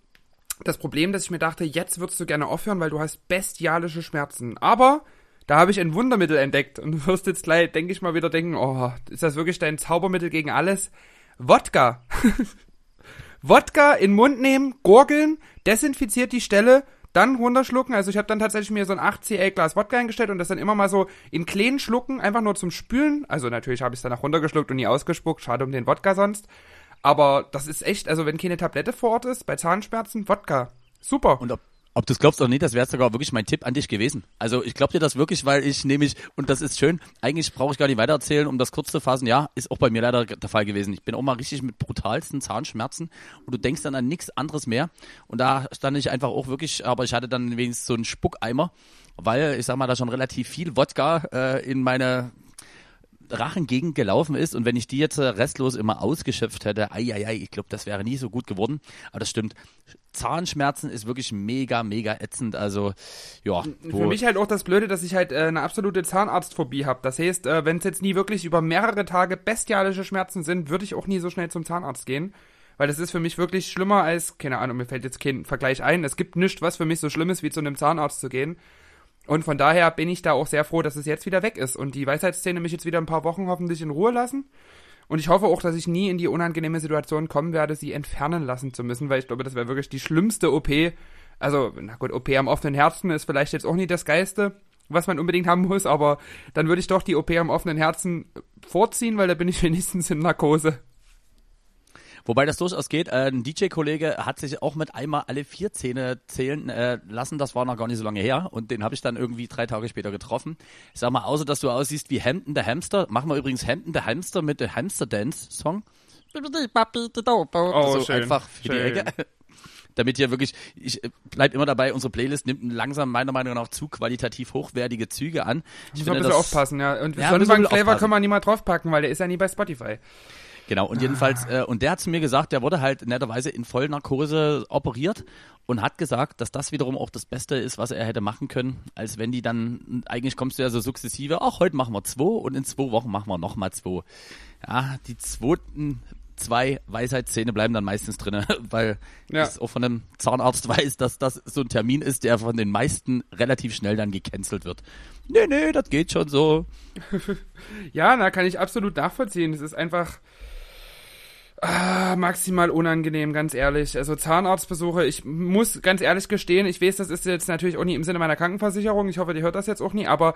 das Problem, dass ich mir dachte, jetzt würdest du gerne aufhören, weil du hast bestialische Schmerzen. Aber da habe ich ein Wundermittel entdeckt und du wirst jetzt gleich, denke ich mal, wieder denken, oh, ist das wirklich dein Zaubermittel gegen alles? Wodka. Wodka in den Mund nehmen, gurgeln, desinfiziert die Stelle, dann runterschlucken. Also ich habe dann tatsächlich mir so ein 8 CL Glas Wodka eingestellt und das dann immer mal so in kleinen Schlucken, einfach nur zum Spülen. Also natürlich habe ich es danach runtergeschluckt und nie ausgespuckt, schade um den Wodka sonst. Aber das ist echt, also wenn keine Tablette vor Ort ist, bei Zahnschmerzen, Wodka. Super. Und ob, ob du es glaubst oder nicht, das wäre sogar wirklich mein Tipp an dich gewesen. Also ich glaube dir das wirklich, weil ich nämlich, und das ist schön, eigentlich brauche ich gar nicht weitererzählen, um das kurz zu fassen, ja, ist auch bei mir leider der Fall gewesen. Ich bin auch mal richtig mit brutalsten Zahnschmerzen und du denkst dann an nichts anderes mehr. Und da stand ich einfach auch wirklich, aber ich hatte dann wenigstens so einen Spuckeimer, weil ich sag mal, da schon relativ viel Wodka äh, in meine Rachengegend gelaufen ist und wenn ich die jetzt äh, restlos immer ausgeschöpft hätte, ei, ei, ei, ich glaube, das wäre nie so gut geworden. Aber das stimmt. Zahnschmerzen ist wirklich mega, mega ätzend. Also, ja. Für mich halt auch das Blöde, dass ich halt äh, eine absolute Zahnarztphobie habe. Das heißt, äh, wenn es jetzt nie wirklich über mehrere Tage bestialische Schmerzen sind, würde ich auch nie so schnell zum Zahnarzt gehen. Weil das ist für mich wirklich schlimmer als, keine Ahnung, mir fällt jetzt kein Vergleich ein. Es gibt nichts, was für mich so schlimm ist, wie zu einem Zahnarzt zu gehen. Und von daher bin ich da auch sehr froh, dass es jetzt wieder weg ist und die Weisheitszähne mich jetzt wieder ein paar Wochen hoffentlich in Ruhe lassen. Und ich hoffe auch, dass ich nie in die unangenehme Situation kommen werde, sie entfernen lassen zu müssen, weil ich glaube, das wäre wirklich die schlimmste OP. Also, na gut, OP am offenen Herzen ist vielleicht jetzt auch nicht das Geiste, was man unbedingt haben muss, aber dann würde ich doch die OP am offenen Herzen vorziehen, weil da bin ich wenigstens in Narkose. Wobei das durchaus geht. Äh, ein DJ-Kollege hat sich auch mit einmal alle vier Zähne zählen äh, lassen. Das war noch gar nicht so lange her. Und den habe ich dann irgendwie drei Tage später getroffen. Ich sag mal, außer dass du aussiehst wie Hampton der Hamster. Machen wir übrigens Hampton der Hamster mit dem Hamster Dance Song. Oh, so schön, einfach für schön. die Ecke. Damit hier wirklich, ich äh, bleib immer dabei, unsere Playlist nimmt langsam meiner Meinung nach zu qualitativ hochwertige Züge an. Ich Muss man ein bisschen aufpassen, ja. Und Ja, müssen wir Sonnenbank-Flavor aufpassen. können wir niemals draufpacken, weil der ist ja nie bei Spotify. Genau, und jedenfalls, äh, und der hat zu mir gesagt, der wurde halt netterweise in Vollnarkose operiert und hat gesagt, dass das wiederum auch das Beste ist, was er hätte machen können, als wenn die dann, eigentlich kommst du ja so sukzessive, ach, heute machen wir zwei und in zwei Wochen machen wir nochmal zwei. Ja, die zweiten zwei Weisheitszähne bleiben dann meistens drinne, weil Ja. ich auch von einem Zahnarzt weiß, dass das so ein Termin ist, der von den meisten relativ schnell dann gecancelt wird. Nee, nee, das geht schon so. Ja, na, kann ich absolut nachvollziehen. Es ist einfach ah, maximal unangenehm, ganz ehrlich. Also Zahnarztbesuche, ich muss ganz ehrlich gestehen, ich weiß, das ist jetzt natürlich auch nie im Sinne meiner Krankenversicherung. Ich hoffe, die hört das jetzt auch nie, aber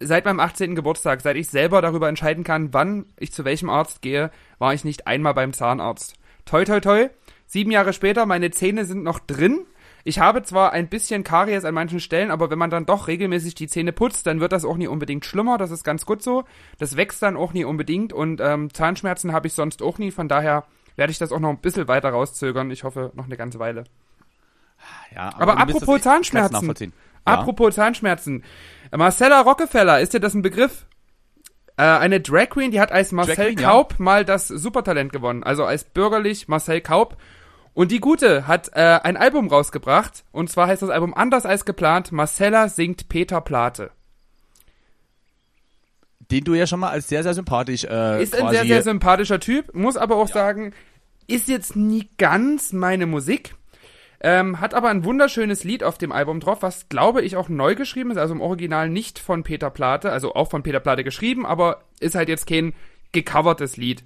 seit meinem 18. Geburtstag, seit ich selber darüber entscheiden kann, wann ich zu welchem Arzt gehe, war ich nicht einmal beim Zahnarzt. Toi, toi, toi. Sieben Jahre später, meine Zähne sind noch drin. Ich habe zwar ein bisschen Karies an manchen Stellen, aber wenn man dann doch regelmäßig die Zähne putzt, dann wird das auch nie unbedingt schlimmer. Das ist ganz gut so. Das wächst dann auch nie unbedingt und ähm, Zahnschmerzen habe ich sonst auch nie. Von daher werde ich das auch noch ein bisschen weiter rauszögern. Ich hoffe, noch eine ganze Weile. Ja, Aber bist apropos kannst Zahnschmerzen. Ja. Apropos Zahnschmerzen. Marcella Rockefeller, ist dir das ein Begriff? Äh, eine Drag Queen, die hat als Marcel Queen, ja. Kaup mal das Supertalent gewonnen. Also als bürgerlich Marcel Kaup. Und die Gute hat äh, ein Album rausgebracht. Und zwar heißt das Album anders als geplant. Marcella singt Peter Plate. Den du ja schon mal als sehr, sehr sympathisch äh, Ist ein sehr, sehr sympathischer Typ. Muss aber auch sagen, ist jetzt nie ganz meine Musik. Ähm, hat aber ein wunderschönes Lied auf dem Album drauf, was glaube ich auch neu geschrieben ist, also im Original nicht von Peter Plate, also auch von Peter Plate geschrieben, aber ist halt jetzt kein gecovertes Lied.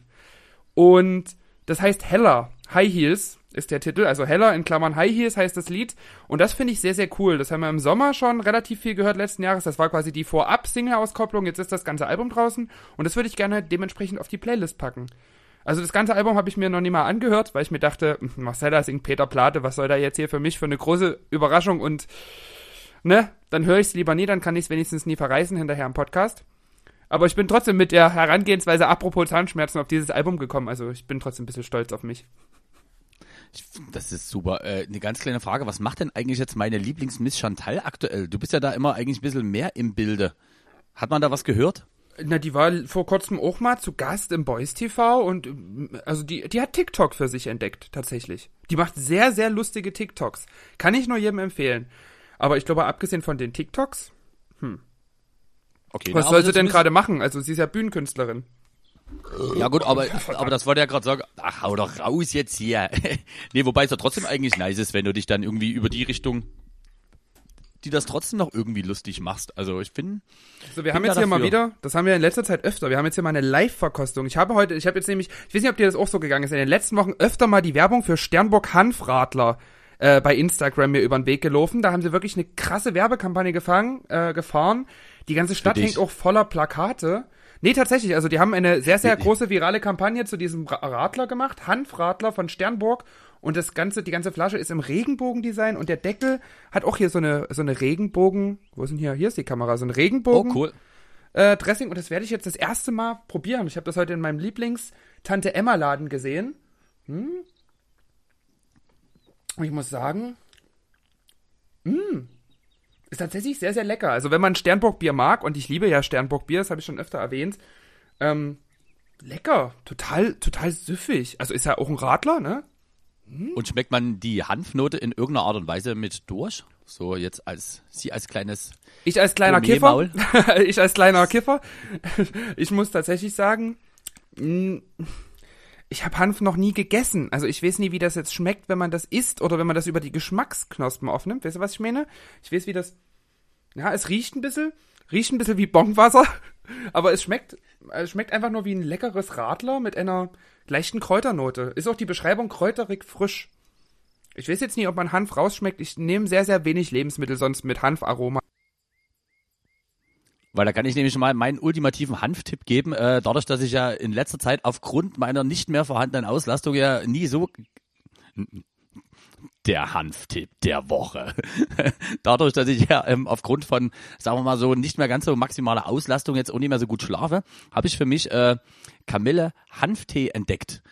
Und das heißt Heller, High Heels ist der Titel, also Heller in Klammern High Heels heißt das Lied. Und das finde ich sehr, sehr cool. Das haben wir im Sommer schon relativ viel gehört letzten Jahres. Das war quasi die Vorab-Single-Auskopplung. Jetzt ist das ganze Album draußen. Und das würde ich gerne dementsprechend auf die Playlist packen. Also das ganze Album habe ich mir noch nie mal angehört, weil ich mir dachte, hm, Marcella singt Peter Plate, was soll da jetzt hier für mich für eine große Überraschung und ne, dann höre ich es lieber nie, dann kann ich es wenigstens nie verreißen hinterher im Podcast. Aber ich bin trotzdem mit der Herangehensweise apropos Zahnschmerzen auf dieses Album gekommen, also ich bin trotzdem ein bisschen stolz auf mich. Das ist super. Äh, eine ganz kleine Frage, was macht denn eigentlich jetzt meine Lieblings-Miss Chantal aktuell? Du bist ja da immer eigentlich ein bisschen mehr im Bilde. Hat man da was gehört? Na, die war vor kurzem auch mal zu Gast im Boys TV und ähm, also die, die hat TikTok für sich entdeckt, tatsächlich. Die macht sehr, sehr lustige TikToks. Kann ich nur jedem empfehlen. Aber ich glaube, abgesehen von den TikToks, Okay, was soll sie denn gerade machen? Also sie ist ja Bühnenkünstlerin. Ja gut, aber, aber das wollte ja gerade sagen, ach, hau doch raus jetzt hier. nee, wobei es ja trotzdem eigentlich nice ist, wenn du dich dann irgendwie über die Richtung, die das trotzdem noch irgendwie lustig machst. Also ich finde, So, wir haben Bin jetzt da hier mal dafür. wieder, das haben wir in letzter Zeit öfter, wir haben jetzt hier mal eine Live-Verkostung. Ich habe heute, ich habe jetzt nämlich, ich weiß nicht, ob dir das auch so gegangen ist, in den letzten Wochen öfter mal die Werbung für Sternburg Hanfradler äh, bei Instagram mir über den Weg gelaufen. Da haben sie wirklich eine krasse Werbekampagne gefangen, äh, gefahren. Die ganze Stadt hängt auch voller Plakate. Nee, tatsächlich. Also die haben eine sehr, sehr große virale Kampagne zu diesem Ra- Radler gemacht. Hanfradler von Sternburg. Und das ganze, die ganze Flasche ist im Regenbogendesign und der Deckel hat auch hier so eine, so eine Regenbogen, wo ist denn hier? Hier ist die Kamera, so ein Oh, Regenbogen cool. äh, Dressing und das werde ich jetzt das erste Mal probieren. Ich habe das heute in meinem Lieblings-Tante Emma-Laden gesehen. Hm? Und ich muss sagen, hm, ist tatsächlich sehr, sehr lecker. Also wenn man Sternburg-Bier mag, und ich liebe ja Sternburg-Bier, das habe ich schon öfter erwähnt, ähm, lecker, total, total süffig. Also ist ja auch ein Radler, ne? Und schmeckt man die Hanfnote in irgendeiner Art und Weise mit durch? So jetzt als sie als kleines Ich als kleiner Kiffer, ich als kleiner Kiffer, ich muss tatsächlich sagen, mh, ich habe Hanf noch nie gegessen. Also ich weiß nie, wie das jetzt schmeckt, wenn man das isst oder wenn man das über die Geschmacksknospen aufnimmt. Weißt du, was ich meine? Ich weiß, wie das. Ja, es riecht ein bisschen, riecht ein bisschen wie Bonkwasser, aber es schmeckt, es schmeckt einfach nur wie ein leckeres Radler mit einer leichten Kräuternote. Ist auch die Beschreibung kräuterig frisch. Ich weiß jetzt nie, ob man Hanf rausschmeckt. Ich nehme sehr, sehr wenig Lebensmittel sonst mit Hanfaroma. Weil da kann ich nämlich mal meinen ultimativen Hanftipp geben. Äh, dadurch, dass ich ja in letzter Zeit aufgrund meiner nicht mehr vorhandenen Auslastung ja nie so. Der Hanftipp der Woche. dadurch, dass ich ja ähm, aufgrund von, sagen wir mal so, nicht mehr ganz so maximaler Auslastung jetzt auch nicht mehr so gut schlafe, habe ich für mich äh, Kamille Hanftee entdeckt.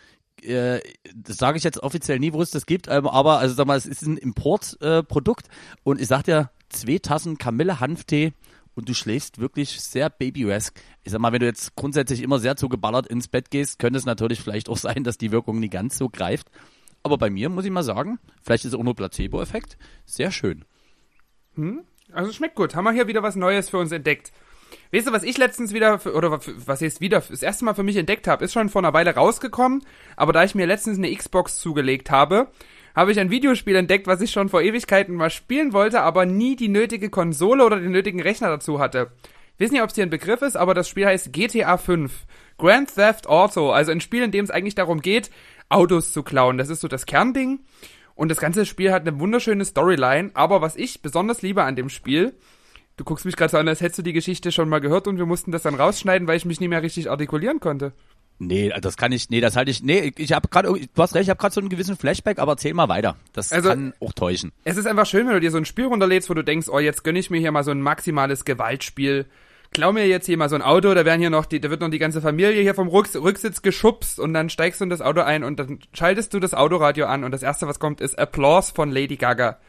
Äh, das sage ich jetzt offiziell nie, wo es das gibt, ähm, aber also sag mal, es ist ein Importprodukt äh, und ich sag dir, zwei Tassen Kamille Hanftee und du schläfst wirklich sehr babyresk. Ich sag mal, wenn du jetzt grundsätzlich immer sehr zugeballert ins Bett gehst, könnte es natürlich vielleicht auch sein, dass die Wirkung nicht ganz so greift. Aber bei mir muss ich mal sagen, vielleicht ist es auch nur Placebo-Effekt, sehr schön. Also schmeckt gut. Haben wir hier wieder was Neues für uns entdeckt. Weißt du, was ich letztens wieder, oder was jetzt wieder das erste Mal für mich entdeckt habe, ist schon vor einer Weile rausgekommen, aber da ich mir letztens eine Xbox zugelegt habe, habe ich ein Videospiel entdeckt, was ich schon vor Ewigkeiten mal spielen wollte, aber nie die nötige Konsole oder den nötigen Rechner dazu hatte. Ich weiß nicht, ob es hier ein Begriff ist, aber das Spiel heißt GTA 5. Grand Theft Auto, also ein Spiel, in dem es eigentlich darum geht, Autos zu klauen. Das ist so das Kernding. Und das ganze Spiel hat eine wunderschöne Storyline, aber was ich besonders liebe an dem Spiel, du guckst mich gerade so an, als hättest du die Geschichte schon mal gehört und wir mussten das dann rausschneiden, weil ich mich nicht mehr richtig artikulieren konnte. Nee, das kann ich, nee, das halte ich, nee, ich habe gerade, du hast recht, ich habe gerade so einen gewissen Flashback, aber erzähl mal weiter. Das Also- kann auch täuschen. Es ist einfach schön, wenn du dir so ein Spiel runterlädst, wo du denkst, oh, jetzt gönne ich mir hier mal so ein maximales Gewaltspiel. Klau mir jetzt hier mal so ein Auto, da werden hier noch die, da wird noch die ganze Familie hier vom Rücks Rücksitz geschubst und dann steigst du in das Auto ein und dann schaltest du das Autoradio an und das erste, was kommt, ist Applause von Lady Gaga.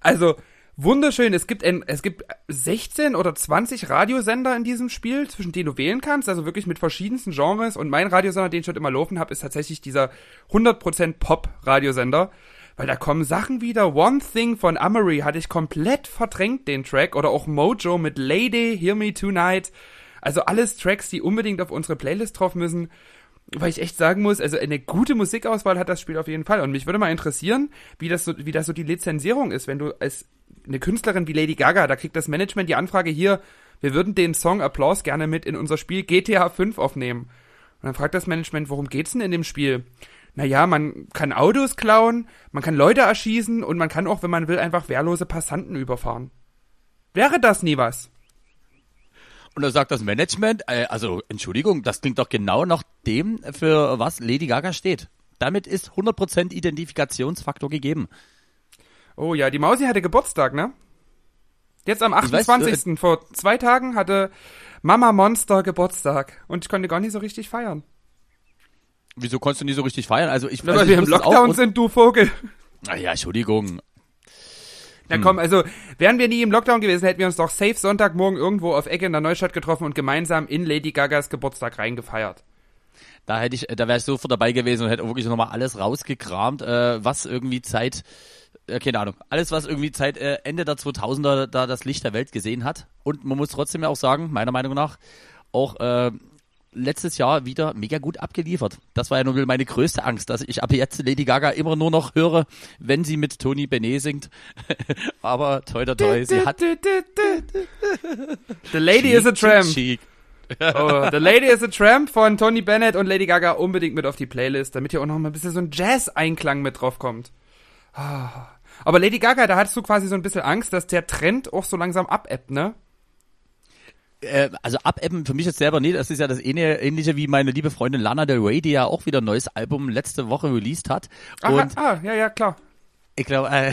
Also, wunderschön. Es gibt, ein, es gibt 16 oder 20 Radiosender in diesem Spiel, zwischen denen du wählen kannst, also wirklich mit verschiedensten Genres. Und mein Radiosender, den ich heute immer laufen habe, ist tatsächlich dieser 100% Pop-Radiosender. Weil da kommen Sachen wieder. One Thing von Amory hatte ich komplett verdrängt, den Track. Oder auch Mojo mit Lady, Hear Me Tonight. Also alles Tracks, die unbedingt auf unsere Playlist drauf müssen. Weil ich echt sagen muss, also eine gute Musikauswahl hat das Spiel auf jeden Fall. Und mich würde mal interessieren, wie das so, wie das so die Lizenzierung ist, wenn du als eine Künstlerin wie Lady Gaga, da kriegt das Management die Anfrage hier, wir würden den Song Applause gerne mit in unser Spiel GTA 5 aufnehmen. Und dann fragt das Management, worum geht's denn in dem Spiel? Naja, man kann Autos klauen, man kann Leute erschießen und man kann auch, wenn man will, einfach wehrlose Passanten überfahren. Wäre das nie was? Und da sagt das Management, äh, also Entschuldigung, das klingt doch genau nach dem, für was Lady Gaga steht. Damit ist 100% Identifikationsfaktor gegeben. Oh ja, die Mausi hatte Geburtstag, ne? Jetzt am weiß, 28. vor zwei Tagen hatte Mama Monster Geburtstag und ich konnte gar nicht so richtig feiern. Wieso konntest du nie so richtig feiern? Also ich, Weil also wir im Lockdown sind, du Vogel. Naja, Entschuldigung. Na komm, also wären wir nie im Lockdown gewesen, hätten wir uns doch safe Sonntagmorgen irgendwo auf Ecke in der Neustadt getroffen und gemeinsam in Lady Gagas Geburtstag reingefeiert. Da hätte ich, da wäre ich sofort dabei gewesen und hätte wirklich nochmal alles rausgekramt, äh, was irgendwie Zeit, äh, keine Ahnung, alles was irgendwie Zeit äh, Ende der 2000er da das Licht der Welt gesehen hat. Und man muss trotzdem ja auch sagen, meiner Meinung nach, auch äh, letztes Jahr wieder mega gut abgeliefert. Das war ja nun meine größte Angst, dass ich ab jetzt Lady Gaga immer nur noch höre, wenn sie mit Tony Benet singt. Aber toi toi toi, sie hat The Lady is a Tramp. Oh, The Lady is a Tramp von Tony Bennett und Lady Gaga unbedingt mit auf die Playlist, damit hier auch noch mal ein bisschen so ein Jazz-Einklang mit drauf kommt. Aber Lady Gaga, da hattest du quasi so ein bisschen Angst, dass der Trend auch so langsam abebbt, ne? Äh, also abebben für mich jetzt selber nicht. Das ist ja das ähnliche, ähnliche wie meine liebe Freundin Lana Del Rey, die ja auch wieder ein neues Album letzte Woche released hat. Ach, Und ah, ja, ja, klar. ich glaube, äh,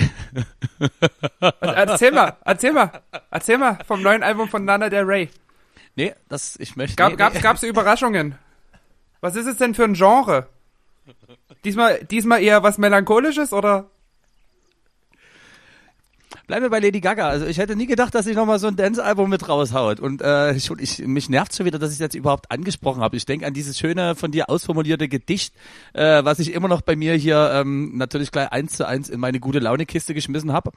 Erzähl mal, erzähl mal, erzähl mal vom neuen Album von Lana Del Rey. nee, das, ich möchte. Gab, nee, gab's, nee. gab's Überraschungen? Was ist es denn für ein Genre? Diesmal, diesmal eher was Melancholisches oder? Bleiben wir bei Lady Gaga. Also ich hätte nie gedacht, dass sie nochmal so ein Dance-Album mit raushaut. Und äh, schon, ich, mich nervt schon wieder, dass ich jetzt überhaupt angesprochen habe. Ich denke an dieses schöne, von dir ausformulierte Gedicht, äh, was ich immer noch bei mir hier ähm, natürlich gleich eins zu eins in meine gute Laune-Kiste geschmissen habe.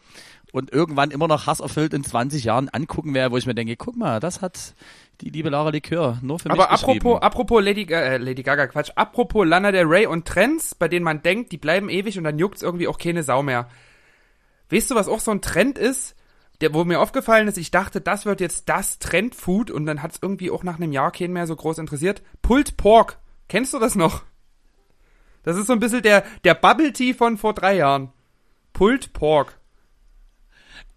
Und irgendwann immer noch hasserfüllt in 20 Jahren angucken werde, wo ich mir denke, guck mal, das hat die liebe Lara Likör nur für mich Aber geschrieben. apropos, apropos Lady, äh, Lady Gaga, Quatsch, apropos Lana Del Rey und Trends, bei denen man denkt, die bleiben ewig und dann juckt's irgendwie auch keine Sau mehr. Weißt du, was auch so ein Trend ist? Der, wo mir aufgefallen ist, ich dachte, das wird jetzt das Trendfood und dann hat's irgendwie auch nach einem Jahr keinen mehr so groß interessiert. Pulled Pork. Kennst du das noch? Das ist so ein bisschen der, der Bubble Tea von vor drei Jahren. Pulled Pork.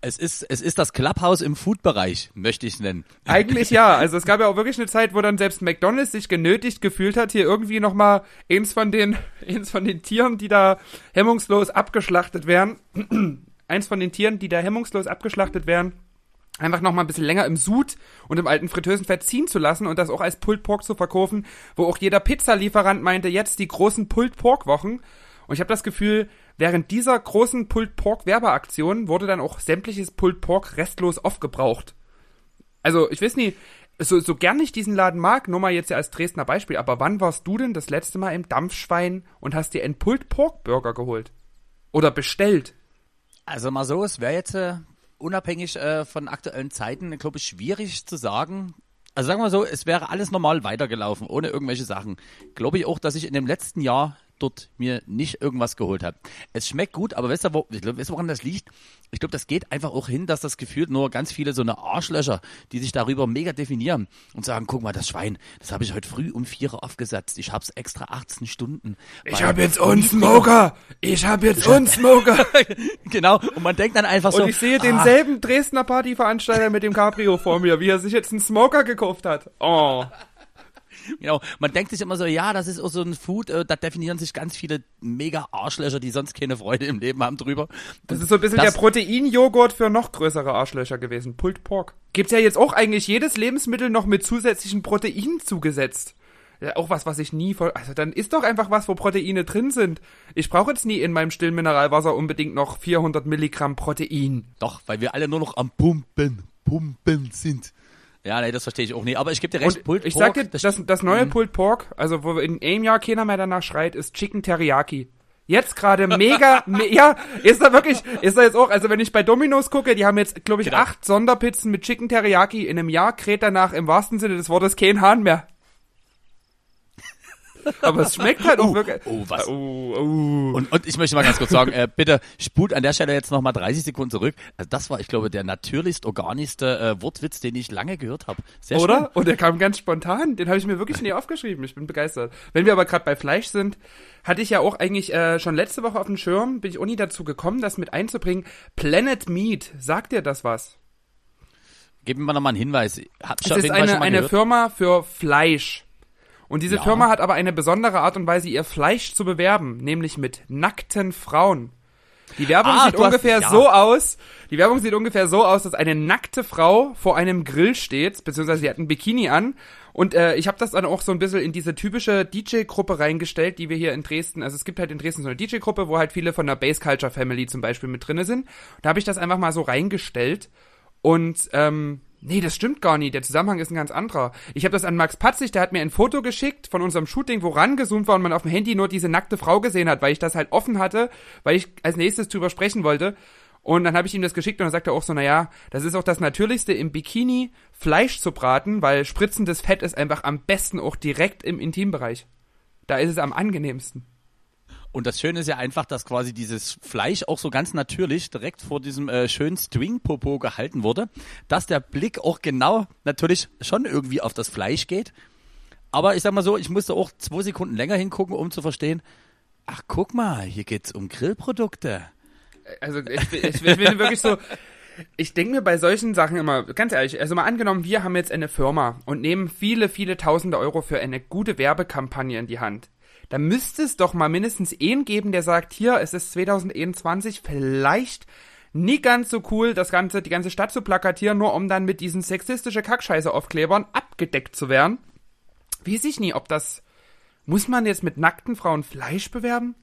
Es ist, es ist das Clubhouse im Food-Bereich, möchte ich es nennen. Eigentlich ja. Also es gab ja auch wirklich eine Zeit, wo dann selbst McDonalds sich genötigt gefühlt hat, hier irgendwie nochmal eins von den, eins von den Tieren, die da hemmungslos abgeschlachtet werden, eins von den Tieren, die da hemmungslos abgeschlachtet werden, einfach nochmal ein bisschen länger im Sud und im alten Fritteusenfett ziehen zu lassen und das auch als Pulled Pork zu verkaufen, wo auch jeder Pizzalieferant meinte, jetzt die großen Pulled Pork Wochen. Und ich habe das Gefühl, während dieser großen Pulled Pork Werbeaktion wurde dann auch sämtliches Pulled Pork restlos aufgebraucht. Also, ich weiß nicht, so, so gern ich diesen Laden mag, nur mal jetzt ja als Dresdner Beispiel, aber wann warst du denn das letzte Mal im Dampfschwein und hast dir einen Pulled Pork Burger geholt? Oder bestellt? Also mal so, es wäre jetzt äh, unabhängig äh, von aktuellen Zeiten, glaube ich, schwierig zu sagen. Also sagen wir so, es wäre alles normal weitergelaufen, ohne irgendwelche Sachen. Glaube ich auch, dass ich in dem letzten Jahr dort mir nicht irgendwas geholt habe. Es schmeckt gut, aber weißt du, wo, ich glaub, weißt du, woran das liegt? Ich glaube, das geht einfach auch hin, dass das gefühlt nur ganz viele so eine Arschlöcher, die sich darüber mega definieren und sagen, guck mal, das Schwein, das habe ich heute früh um vier Uhr aufgesetzt. Ich hab's extra 18 Stunden. Ich Weil- hab jetzt Unsmoker! Ich hab jetzt Unsmoker! genau, und man denkt dann einfach so. Und ich sehe ah, denselben Dresdner Partyveranstalter mit dem Cabrio vor mir, wie er sich jetzt einen Smoker gekauft hat. Oh. Genau, man denkt sich immer so, ja, das ist auch so ein Food, äh, da definieren sich ganz viele mega Arschlöcher, die sonst keine Freude im Leben haben drüber. Das ist so ein bisschen Das- der Proteinjoghurt für noch größere Arschlöcher gewesen. Pulled Pork. Gibt's ja jetzt auch eigentlich jedes Lebensmittel noch mit zusätzlichen Proteinen zugesetzt. Ja, auch was, was ich nie voll. Also dann ist doch einfach was, wo Proteine drin sind. Ich brauche jetzt nie in meinem stillen Mineralwasser unbedingt noch 400 Milligramm Protein. Doch, weil wir alle nur noch am Pumpen, Pumpen sind. Ja, nee, das verstehe ich auch nicht. Aber ich gebe dir recht, Und Pulled ich Pork, sag dir, das das, neue Pulled Pork, also wo in einem Jahr keiner mehr danach schreit, ist Chicken Teriyaki. Jetzt gerade mega, me ja, ist da wirklich, ist da jetzt auch, also wenn ich bei Domino's gucke, die haben jetzt, glaube ich, Genau. acht Sonderpizzen mit Chicken Teriyaki. In einem Jahr kräht danach im wahrsten Sinne des Wortes kein Hahn mehr. Aber es schmeckt halt auch Oh, wirklich. oh, was? Oh, oh. Und, und ich möchte mal ganz kurz sagen, äh, bitte spult an der Stelle jetzt nochmal 30 Sekunden zurück. Also das war, ich glaube, der natürlichst organischste äh, Wortwitz, den ich lange gehört habe. Sehr Oder? schön. Und der kam ganz spontan. Den habe ich mir wirklich nie aufgeschrieben. Ich bin begeistert. Wenn wir aber gerade bei Fleisch sind, hatte ich ja auch eigentlich äh, schon letzte Woche auf dem Schirm, bin ich auch nie dazu gekommen, das mit einzubringen. Planet Meat, sagt dir das was? Geben wir nochmal einen Hinweis. Hab Es ist eine, eine gehört. Firma für Fleisch. Und diese Ja. Firma hat aber eine besondere Art und Weise, ihr Fleisch zu bewerben, nämlich mit nackten Frauen. Die Werbung Ah, sieht du hast- ungefähr ja. so aus. Die Werbung sieht ungefähr so aus, dass eine nackte Frau vor einem Grill steht, beziehungsweise sie hat ein Bikini an. Und äh, ich habe das dann auch so ein bisschen in diese typische DJ-Gruppe reingestellt, die wir hier in Dresden, also es gibt halt in Dresden so eine DJ-Gruppe, wo halt viele von der Bass Culture Family zum Beispiel mit drinne sind. Da habe ich das einfach mal so reingestellt. Und ähm, nee, das stimmt gar nicht. Der Zusammenhang ist ein ganz anderer. Ich habe das an Max Patzig, der hat mir ein Foto geschickt von unserem Shooting, wo rangezoomt war und man auf dem Handy nur diese nackte Frau gesehen hat, weil ich das halt offen hatte, weil ich als nächstes drüber sprechen wollte. Und dann habe ich ihm das geschickt und dann sagt er auch so, naja, das ist auch das Natürlichste im Bikini, Fleisch zu braten, weil spritzendes Fett ist einfach am besten auch direkt im Intimbereich. Da ist es am angenehmsten. Und das Schöne ist ja einfach, dass quasi dieses Fleisch auch so ganz natürlich direkt vor diesem äh, schönen String-Popo gehalten wurde, dass der Blick auch genau natürlich schon irgendwie auf das Fleisch geht. Aber ich sag mal so, ich musste auch zwei Sekunden länger hingucken, um zu verstehen, ach guck mal, hier geht's um Grillprodukte. Also ich, ich, ich bin wirklich so. Ich denke mir bei solchen Sachen immer, ganz ehrlich, also mal angenommen, wir haben jetzt eine Firma und nehmen viele, viele tausende Euro für eine gute Werbekampagne in die Hand. Da müsste es doch mal mindestens einen geben, der sagt, hier, es ist 2021, vielleicht nie ganz so cool, das ganze, die ganze Stadt zu plakatieren, nur um dann mit diesen sexistische Kackscheiße Aufklebern abgedeckt zu werden. Weiß ich nie, ob das, muss man jetzt mit nackten Frauen Fleisch bewerben?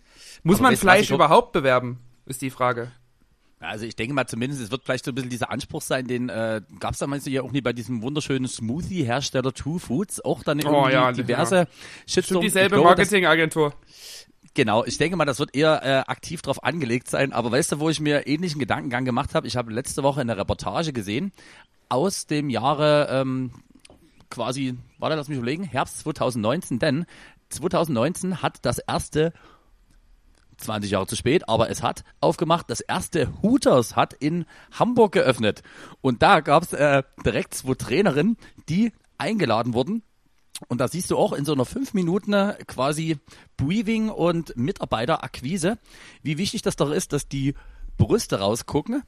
Muss Aber man Fleisch überhaupt bewerben? Ist die Frage. Also ich denke mal zumindest, es wird vielleicht so ein bisschen dieser Anspruch sein, den äh, gab es da meinst du ja auch nie bei diesem wunderschönen Smoothie-Hersteller Two Foods, auch dann irgendwie Oh ja, diverse Shitstorms. Stimmt dieselbe Marketingagentur. Genau, ich denke mal, das wird eher äh, aktiv drauf angelegt sein. Aber weißt du, wo ich mir ähnlichen Gedankengang gemacht habe? Ich habe letzte Woche eine Reportage gesehen aus dem Jahre ähm, quasi, warte, lass mich überlegen, Herbst 2019, denn 2019 hat das erste 20 Jahre zu spät, aber es hat aufgemacht. Das erste Hooters hat in Hamburg geöffnet. Und da gab es äh, direkt zwei Trainerinnen, die eingeladen wurden. Und da siehst du auch in so einer fünf Minuten äh, quasi Briefing und Mitarbeiterakquise, wie wichtig das doch ist, dass die Brüste rausgucken,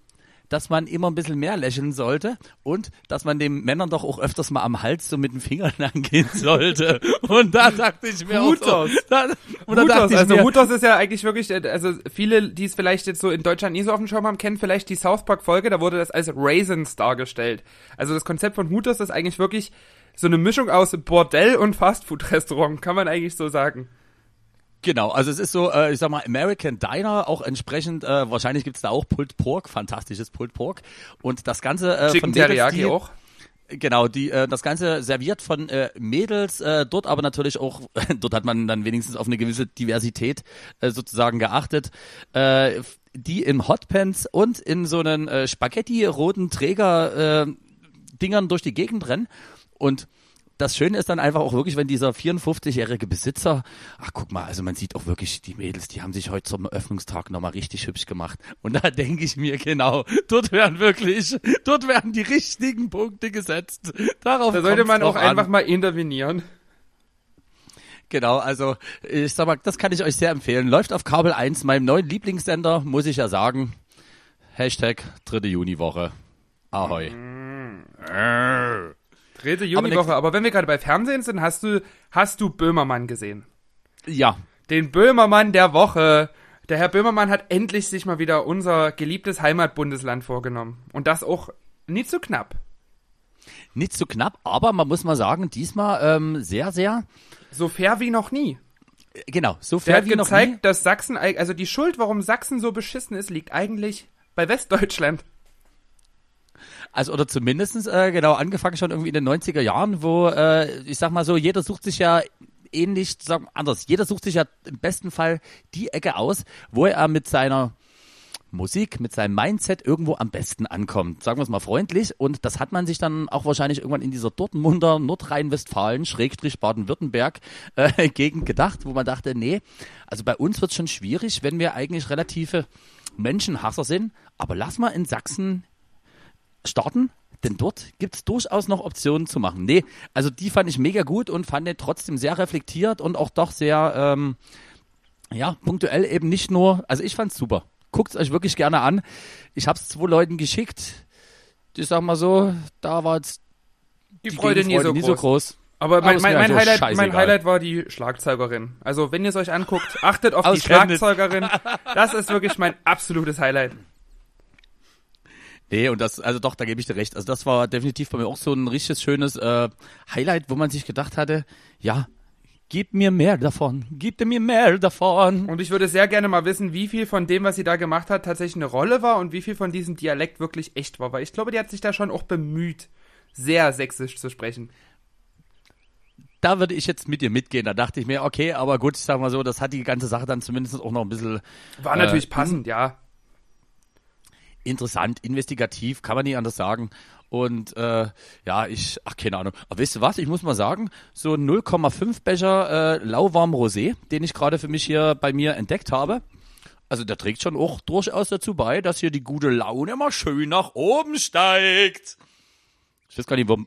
dass man immer ein bisschen mehr lächeln sollte und dass man den Männern doch auch öfters mal am Hals so mit den Fingern angehen sollte. Und da dachte ich mir auch so, da, und da Hutos, dachte ich also mir, Hutos ist ja eigentlich wirklich, äh, also viele, die es vielleicht jetzt so in Deutschland nie so auf dem Schirm haben, kennen vielleicht die South Park Folge, da wurde das als Raisins dargestellt. Also das Konzept von Hutos ist eigentlich wirklich so eine Mischung aus Bordell und Fastfood-Restaurant, kann man eigentlich so sagen. Genau, also es ist so, äh, ich sag mal, American Diner, auch entsprechend, äh, wahrscheinlich gibt's da auch Pulled Pork, fantastisches Pulled Pork. Und das Ganze äh, Chicken von Mädels, Teriyaki die, auch. Genau, die äh, das Ganze serviert von äh, Mädels, äh, dort aber natürlich auch, dort hat man dann wenigstens auf eine gewisse Diversität äh, sozusagen geachtet, äh, die im Hotpants und in so einen äh, Spaghetti-roten Träger äh, Dingern durch die Gegend rennen und das Schöne ist dann einfach auch wirklich, wenn dieser 54-jährige Besitzer, ach guck mal, also man sieht auch wirklich die Mädels, die haben sich heute zum Eröffnungstag nochmal richtig hübsch gemacht. Und da denke ich mir genau, dort werden wirklich, dort werden die richtigen Punkte gesetzt. Darauf Da sollte man auch an. einfach mal intervenieren. Genau, also ich sag mal, das kann ich euch sehr empfehlen. Läuft auf Kabel 1, meinem neuen Lieblingssender, muss ich ja sagen. Hashtag dritte Juniwoche. Ahoi. Dritte Aber Juniwoche, aber wenn wir gerade bei Fernsehen sind, hast du, hast du Böhmermann gesehen? Ja, Den Böhmermann der Woche. Der Herr Böhmermann hat endlich sich mal wieder unser geliebtes Heimatbundesland vorgenommen. Und das auch nicht so knapp. nicht zu knapp, aber man muss mal sagen, diesmal ähm, sehr, sehr, So fair wie noch nie. genau, so Der fair hat wie noch nie. gezeigt, dass Sachsen, also die Schuld, warum Sachsen so beschissen ist, liegt eigentlich bei Westdeutschland. Also oder zumindestens äh, genau angefangen schon irgendwie in den 90er Jahren, wo äh, ich sag mal so, jeder sucht sich ja ähnlich, sagen anders, jeder sucht sich ja im besten Fall die Ecke aus, wo er mit seiner Musik, mit seinem Mindset irgendwo am besten ankommt. Sagen wir es mal freundlich. Und das hat man sich dann auch wahrscheinlich irgendwann in dieser Dortmunder Nordrhein-Westfalen, Schrägstrich Baden-Württemberg äh, Gegend gedacht, wo man dachte, nee, also bei uns wird es schon schwierig, wenn wir eigentlich relative Menschenhasser sind. Aber lass mal in Sachsen starten, denn dort gibt es durchaus noch Optionen zu machen. Nee, also die fand ich mega gut und fand den trotzdem sehr reflektiert und auch doch sehr, ähm, ja, punktuell eben nicht nur, also ich fand's super. Guckt's euch wirklich gerne an. Ich hab's zwei Leuten geschickt. Ich sag mal so, da war jetzt Die, die Freude nie so, nie so groß. Aber mein, mein, mein, also Highlight, mein. Highlight war die Schlagzeugerin. Also wenn ihr es euch anguckt, achtet auf die. Schlagzeugerin. Das ist wirklich mein absolutes Highlight. Nee, und das, also doch, da gebe ich dir recht. Also das war definitiv bei mir auch so ein richtig schönes äh, Highlight, wo man sich gedacht hatte, ja, gib mir mehr davon, gib mir mehr davon. Und ich würde sehr gerne mal wissen, wie viel von dem, was sie da gemacht hat, tatsächlich eine Rolle war und wie viel von diesem Dialekt wirklich echt war. Weil ich glaube, die hat sich da schon auch bemüht, sehr sächsisch zu sprechen. Da würde ich jetzt mit dir mitgehen. Da dachte ich mir, okay, aber gut, ich sag mal so, das hat die ganze Sache dann zumindest auch noch ein bisschen War Äh, natürlich passend, ja. Interessant, investigativ, kann man nicht anders sagen. Und äh, ja, ich, ach keine Ahnung. Aber weißt du was, ich muss mal sagen, so ein 0,5 Becher äh, lauwarm Rosé, den ich gerade für mich hier bei mir entdeckt habe, also der trägt schon auch durchaus dazu bei, dass hier die gute Laune immer schön nach oben steigt. Ich weiß gar nicht, wo...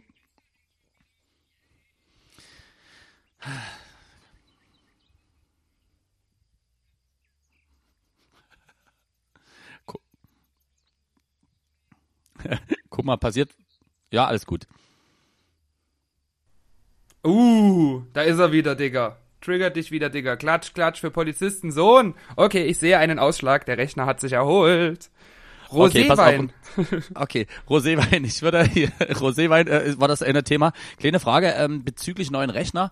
guck mal, passiert. Ja, alles gut. Uh, da ist er wieder, Digga. Triggert dich wieder, Digga. Klatsch, klatsch für Polizisten Sohn. Okay, ich sehe einen Ausschlag. Der Rechner hat sich erholt. Okay, Roséwein. Okay, Roséwein. Ich würde hier, Roséwein äh, war das eine Thema. Kleine Frage ähm, bezüglich neuen Rechner.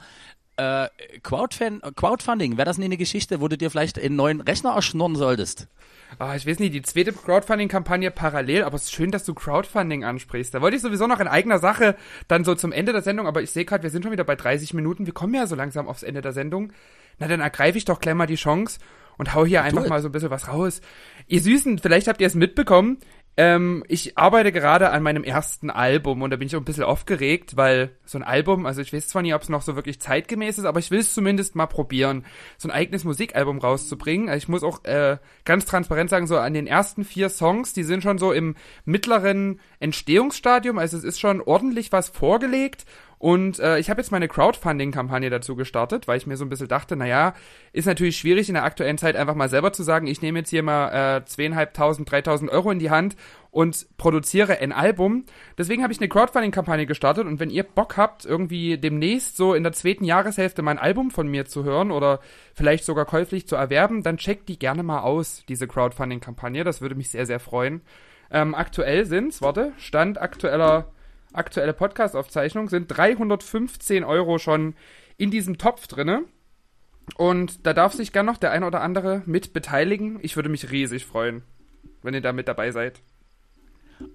Äh, Crowdfunding, wäre das nie eine Geschichte, wo du dir vielleicht einen neuen Rechner erschnurren solltest? Ah, ich weiß nicht, die zweite Crowdfunding-Kampagne parallel, aber es ist schön, dass du Crowdfunding ansprichst. Da wollte ich sowieso noch in eigener Sache dann so zum Ende der Sendung, aber ich sehe gerade, wir sind schon wieder bei 30 Minuten. Wir kommen ja so langsam aufs Ende der Sendung. Na, dann ergreife ich doch gleich mal die Chance und hau hier einfach mal so ein bisschen was raus. Ihr Süßen, vielleicht habt ihr es mitbekommen. Ähm, ich arbeite gerade an meinem ersten Album und da bin ich auch ein bisschen aufgeregt, weil so ein Album, also ich weiß zwar nie, ob es noch so wirklich zeitgemäß ist, aber ich will es zumindest mal probieren, so ein eigenes Musikalbum rauszubringen. Also ich muss auch äh, ganz transparent sagen, so an den ersten vier Songs, die sind schon so im mittleren Entstehungsstadium, also es ist schon ordentlich was vorgelegt und äh, ich habe jetzt meine Crowdfunding-Kampagne dazu gestartet, weil ich mir so ein bisschen dachte, naja, ist natürlich schwierig in der aktuellen Zeit einfach mal selber zu sagen, ich nehme jetzt hier mal äh, zweieinhalbtausend, dreitausend Euro in die Hand und produziere ein Album. Deswegen habe ich eine Crowdfunding-Kampagne gestartet und wenn ihr Bock habt, irgendwie demnächst so in der zweiten Jahreshälfte mein Album von mir zu hören oder vielleicht sogar käuflich zu erwerben, dann checkt die gerne mal aus, diese Crowdfunding-Kampagne. Das würde mich sehr, sehr freuen. Ähm, aktuell sind's, warte, Stand aktueller aktuelle Podcast-Aufzeichnung sind 315 Euro schon in diesem Topf drinne. Und da darf sich gern noch der ein oder andere mit beteiligen. Ich würde mich riesig freuen, wenn ihr da mit dabei seid.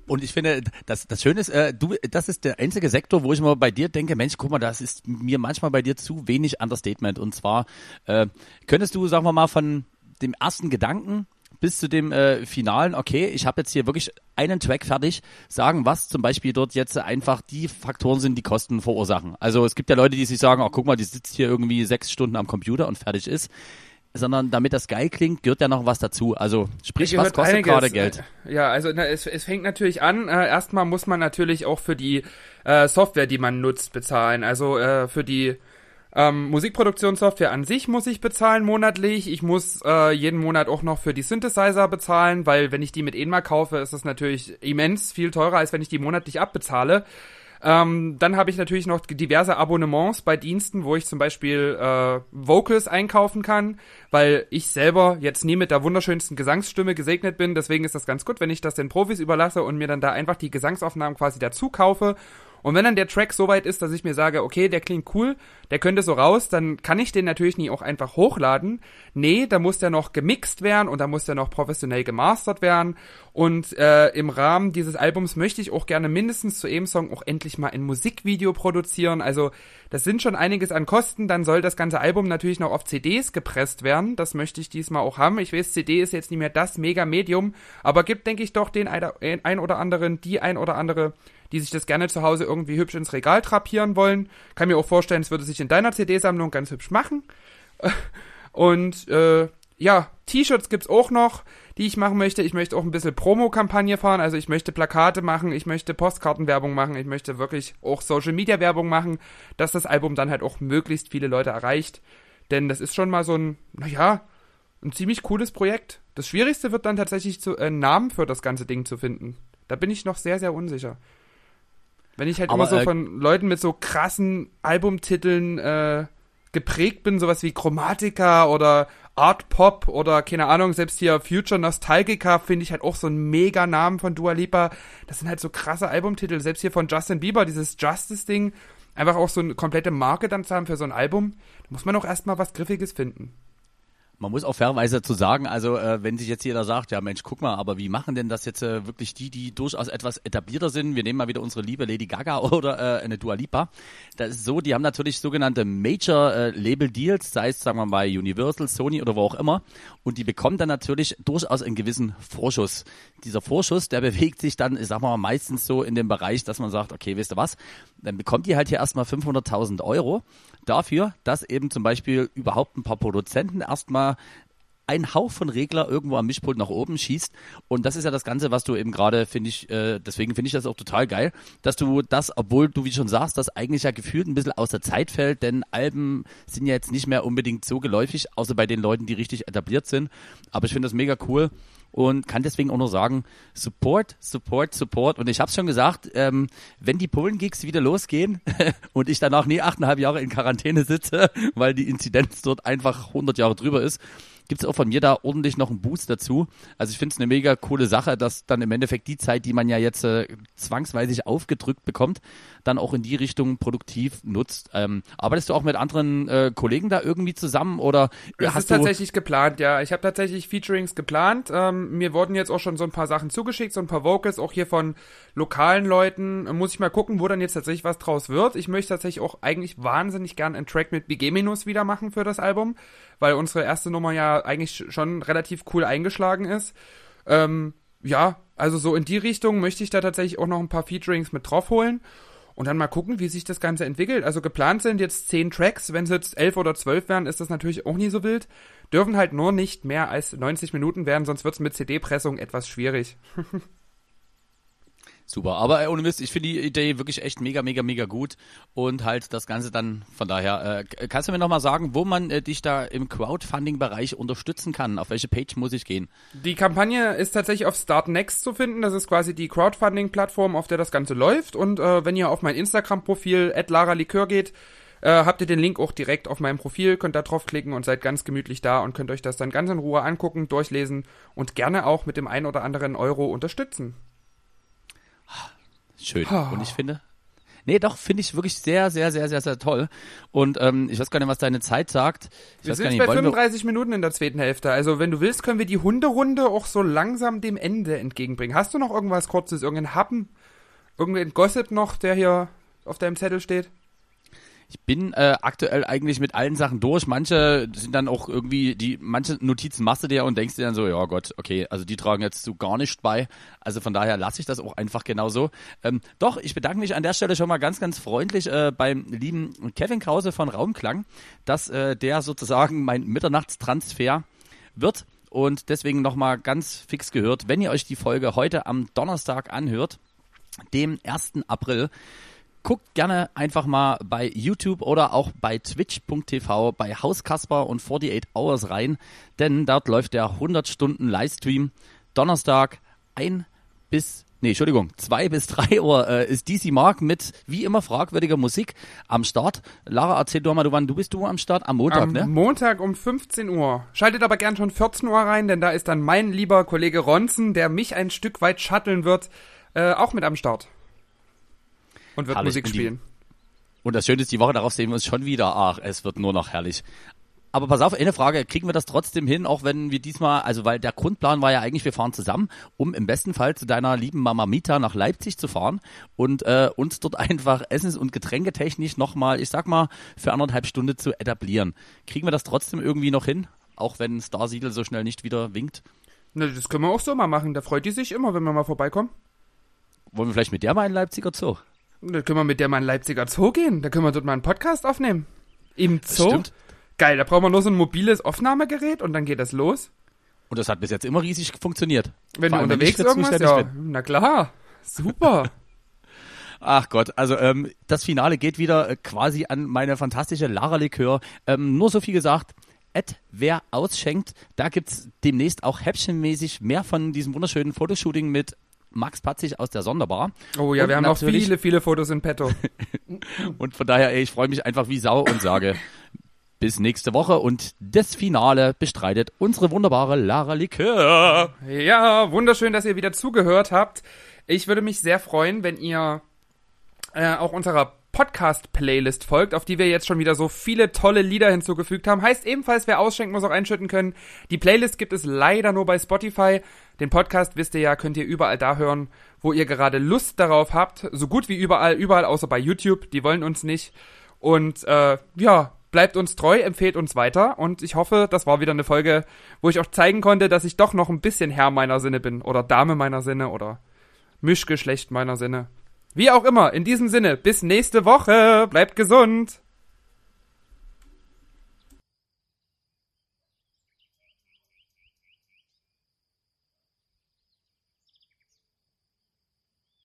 Und ich finde, das, das Schöne ist, äh, du, das ist der einzige Sektor, wo ich mal bei dir denke, Mensch, guck mal, das ist mir manchmal bei dir zu wenig Understatement. Und zwar, äh, könntest du, sagen wir mal, von dem ersten Gedanken bis zu dem äh, finalen, okay, ich habe jetzt hier wirklich einen Track fertig, sagen, was zum Beispiel dort jetzt einfach die Faktoren sind, die Kosten verursachen. Also es gibt ja Leute, die sich sagen, oh, guck mal, die sitzt hier irgendwie sechs Stunden am Computer und fertig ist. Sondern damit das geil klingt, gehört ja noch was dazu. Also sprich, was kostet einiges, gerade Geld? Ja, also na, es, es fängt natürlich an. Äh, erstmal muss man natürlich auch für die äh, Software, die man nutzt, bezahlen. Also äh, für die ähm, Musikproduktionssoftware an sich muss ich bezahlen monatlich. Ich muss äh, jeden Monat auch noch für die Synthesizer bezahlen, weil wenn ich die mit ENMA kaufe, ist das natürlich immens viel teurer, als wenn ich die monatlich abbezahle. Ähm, dann habe ich natürlich noch diverse Abonnements bei Diensten, wo ich zum Beispiel äh, Vocals einkaufen kann, weil ich selber jetzt nie mit der wunderschönsten Gesangsstimme gesegnet bin. Deswegen ist das ganz gut, wenn ich das den Profis überlasse und mir dann da einfach die Gesangsaufnahmen quasi dazu kaufe. Und wenn dann der Track so weit ist, dass ich mir sage, okay, der klingt cool, der könnte so raus, dann kann ich den natürlich nie auch einfach hochladen. Nee, da muss der noch gemixt werden und da muss der noch professionell gemastert werden. Und äh, im Rahmen dieses Albums möchte ich auch gerne mindestens zu jedem Song auch endlich mal ein Musikvideo produzieren. Also das sind schon einiges an Kosten. Dann soll das ganze Album natürlich noch auf CDs gepresst werden. Das möchte ich diesmal auch haben. Ich weiß, CD ist jetzt nicht mehr das Mega-Medium, aber gibt, denke ich, doch den ein oder anderen, die ein oder andere, die sich das gerne zu Hause irgendwie hübsch ins Regal trapieren wollen. Kann mir auch vorstellen, es würde sich in deiner CD-Sammlung ganz hübsch machen. Und äh, ja, T-Shirts gibt's auch noch, die ich machen möchte. Ich möchte auch ein bisschen Promo-Kampagne fahren. Also ich möchte Plakate machen, ich möchte Postkartenwerbung machen, ich möchte wirklich auch Social-Media-Werbung machen, dass das Album dann halt auch möglichst viele Leute erreicht. Denn das ist schon mal so ein, naja, ein ziemlich cooles Projekt. Das Schwierigste wird dann tatsächlich zu, äh, einen Namen für das ganze Ding zu finden. Da bin ich noch sehr, sehr unsicher. Wenn ich halt Aber, immer so äh, von Leuten mit so krassen Albumtiteln äh, geprägt bin, sowas wie Chromatica oder Art Pop oder keine Ahnung, selbst hier Future Nostalgica finde ich halt auch so einen mega Namen von Dua Lipa. Das sind halt so krasse Albumtitel. Selbst hier von Justin Bieber, dieses Justice-Ding, einfach auch so eine komplette Marke dann zu haben für so ein Album, da muss man auch erstmal was Griffiges finden. Man muss auch fairerweise dazu sagen, also äh, wenn sich jetzt jeder sagt, ja Mensch, guck mal, aber wie machen denn das jetzt äh, wirklich die, die durchaus etwas etablierter sind? Wir nehmen mal wieder unsere liebe Lady Gaga oder äh, eine Dua Lipa. Das ist so, die haben natürlich sogenannte Major äh, Label Deals, sei es sagen wir mal Universal, Sony oder wo auch immer, und die bekommen dann natürlich durchaus einen gewissen Vorschuss. Dieser Vorschuss, der bewegt sich dann, ich sag mal meistens so in dem Bereich, dass man sagt, okay, wisst ihr was, dann bekommt ihr halt hier erstmal 500.000 Euro dafür, dass eben zum Beispiel überhaupt ein paar Produzenten erstmal ein Hauch von Regler irgendwo am Mischpult nach oben schießt. Und das ist ja das Ganze, was du eben gerade, finde ich, äh, deswegen finde ich das auch total geil, dass du das, obwohl du, wie schon sagst, das eigentlich ja gefühlt ein bisschen aus der Zeit fällt, denn Alben sind ja jetzt nicht mehr unbedingt so geläufig, außer bei den Leuten, die richtig etabliert sind. Aber ich finde das mega cool, und kann deswegen auch nur sagen, Support, Support, Support. Und ich habe schon gesagt, ähm, wenn die Polen-Gigs wieder losgehen und ich danach nie achteinhalb Jahre in Quarantäne sitze, weil die Inzidenz dort einfach 100 Jahre drüber ist, gibt es auch von mir da ordentlich noch einen Boost dazu. Also ich finde es eine mega coole Sache, dass dann im Endeffekt die Zeit, die man ja jetzt äh, zwangsweise aufgedrückt bekommt, dann auch in die Richtung produktiv nutzt. Ähm, arbeitest du auch mit anderen äh, Kollegen da irgendwie zusammen oder das hast ist tatsächlich geplant, ja. Ich habe tatsächlich Featurings geplant. Ähm, mir wurden jetzt auch schon so ein paar Sachen zugeschickt, so ein paar Vocals, auch hier von lokalen Leuten. Muss ich mal gucken, wo dann jetzt tatsächlich was draus wird. Ich möchte tatsächlich auch eigentlich wahnsinnig gern einen Track mit BG Minus wieder machen für das Album, weil unsere erste Nummer ja eigentlich schon relativ cool eingeschlagen ist. Ähm, ja, also so in die Richtung möchte ich da tatsächlich auch noch ein paar Featurings mit drauf holen und dann mal gucken, wie sich das Ganze entwickelt. Also geplant sind jetzt zehn Tracks. Wenn es jetzt elf oder zwölf wären, ist das natürlich auch nie so wild. Dürfen halt nur nicht mehr als 90 Minuten werden, sonst wird es mit CD-Pressung etwas schwierig. Super, aber äh, ohne Mist, ich finde die Idee wirklich echt mega, mega, mega gut und halt das Ganze dann von daher. Äh, kannst du mir nochmal sagen, wo man äh, dich da im Crowdfunding-Bereich unterstützen kann? Auf welche Page muss ich gehen? Die Kampagne ist tatsächlich auf Startnext zu finden. Das ist quasi die Crowdfunding-Plattform, auf der das Ganze läuft. Und äh, wenn ihr auf mein Instagram-Profil @lara_likör geht, äh, habt ihr den Link auch direkt auf meinem Profil, könnt da draufklicken und seid ganz gemütlich da und könnt euch das dann ganz in Ruhe angucken, durchlesen und gerne auch mit dem ein oder anderen Euro unterstützen. Schön. Und ich finde, Nee, doch, finde ich wirklich sehr, sehr, sehr, sehr, sehr toll. Und ähm, ich weiß gar nicht, was deine Zeit sagt. Ich wir sind nicht, bei 35 Minuten in der zweiten Hälfte. Also wenn du willst, können wir die Hunderunde auch so langsam dem Ende entgegenbringen. Hast du noch irgendwas Kurzes, irgendein Happen, irgendein Gossip noch, der hier auf deinem Zettel steht? Ich bin äh, aktuell eigentlich mit allen Sachen durch. Manche sind dann auch irgendwie, die manche Notizen machst du dir und denkst dir dann so, ja Gott, okay, also die tragen jetzt so gar nicht bei. Also von daher lasse ich das auch einfach genauso. Ähm, doch, ich bedanke mich an der Stelle schon mal ganz, ganz freundlich äh, beim lieben Kevin Krause von Raumklang, dass äh, der sozusagen mein Mitternachtstransfer wird. Und deswegen nochmal ganz fix gehört, wenn ihr euch die Folge heute am Donnerstag anhört, dem 1. April, guckt gerne einfach mal bei YouTube oder auch bei twitch.tv bei Hauskasper und 48 Hours rein, denn dort läuft der 100 Stunden Livestream Donnerstag ein bis Nee, Entschuldigung, zwei bis drei Uhr äh, ist DC Mark mit wie immer fragwürdiger Musik am Start. Lara, erzähl doch mal, du, wann du bist du am Start? Am Montag, am ne? Montag um 15 Uhr. Schaltet aber gern schon 14 Uhr rein, denn da ist dann mein lieber Kollege Ronzen, der mich ein Stück weit shutteln wird, äh, auch mit am Start. Und wird herrlich. Musik spielen. Und das Schöne ist, die Woche darauf sehen wir uns schon wieder. Ach, es wird nur noch herrlich. Aber pass auf, eine Frage, kriegen wir das trotzdem hin, auch wenn wir diesmal, also weil der Grundplan war ja eigentlich, wir fahren zusammen, um im besten Fall zu deiner lieben Mama Mita nach Leipzig zu fahren und äh, uns dort einfach essens- und getränketechnisch nochmal, ich sag mal, für anderthalb Stunden zu etablieren. Kriegen wir das trotzdem irgendwie noch hin, auch wenn Star Siedel so schnell nicht wieder winkt? Na, das können wir auch so mal machen, da freut die sich immer, wenn wir mal vorbeikommen. Wollen wir vielleicht mit der mal in Leipziger Zoo? Da können wir mit der mal in Leipziger Zoo gehen. Da können wir dort mal einen Podcast aufnehmen. Im Zoo. Stimmt. Geil, da brauchen wir nur so ein mobiles Aufnahmegerät und dann geht das los. Und das hat bis jetzt immer riesig funktioniert. Wenn Vor du unterwegs wenn irgendwas, ja, bin. na klar, super. Ach Gott, also ähm, das Finale geht wieder äh, quasi an meine fantastische Lara Likör. Ähm, nur so viel gesagt, Ed, wer ausschenkt, da gibt's demnächst auch häppchenmäßig mehr von diesem wunderschönen Fotoshooting mit Max Patzig aus der Sonderbar. Oh ja, und wir haben noch viele, viele Fotos in petto. und von daher, ey, ich freue mich einfach wie Sau und sage bis nächste Woche und das Finale bestreitet unsere wunderbare Lara Likör. Ja, wunderschön, dass ihr wieder zugehört habt. Ich würde mich sehr freuen, wenn ihr äh, auch unserer Podcast-Playlist folgt, auf die wir jetzt schon wieder so viele tolle Lieder hinzugefügt haben. Heißt ebenfalls, wer ausschenkt, muss auch einschütten können. Die Playlist gibt es leider nur bei Spotify. Den Podcast, wisst ihr ja, könnt ihr überall da hören, wo ihr gerade Lust darauf habt. So gut wie überall, überall außer bei YouTube. Die wollen uns nicht. Und äh, ja, bleibt uns treu, empfehlt uns weiter. Und ich hoffe, das war wieder eine Folge, wo ich auch zeigen konnte, dass ich doch noch ein bisschen Herr meiner Sinne bin. Oder Dame meiner Sinne. Oder Mischgeschlecht meiner Sinne. Wie auch immer, in diesem Sinne, bis nächste Woche. Bleibt gesund.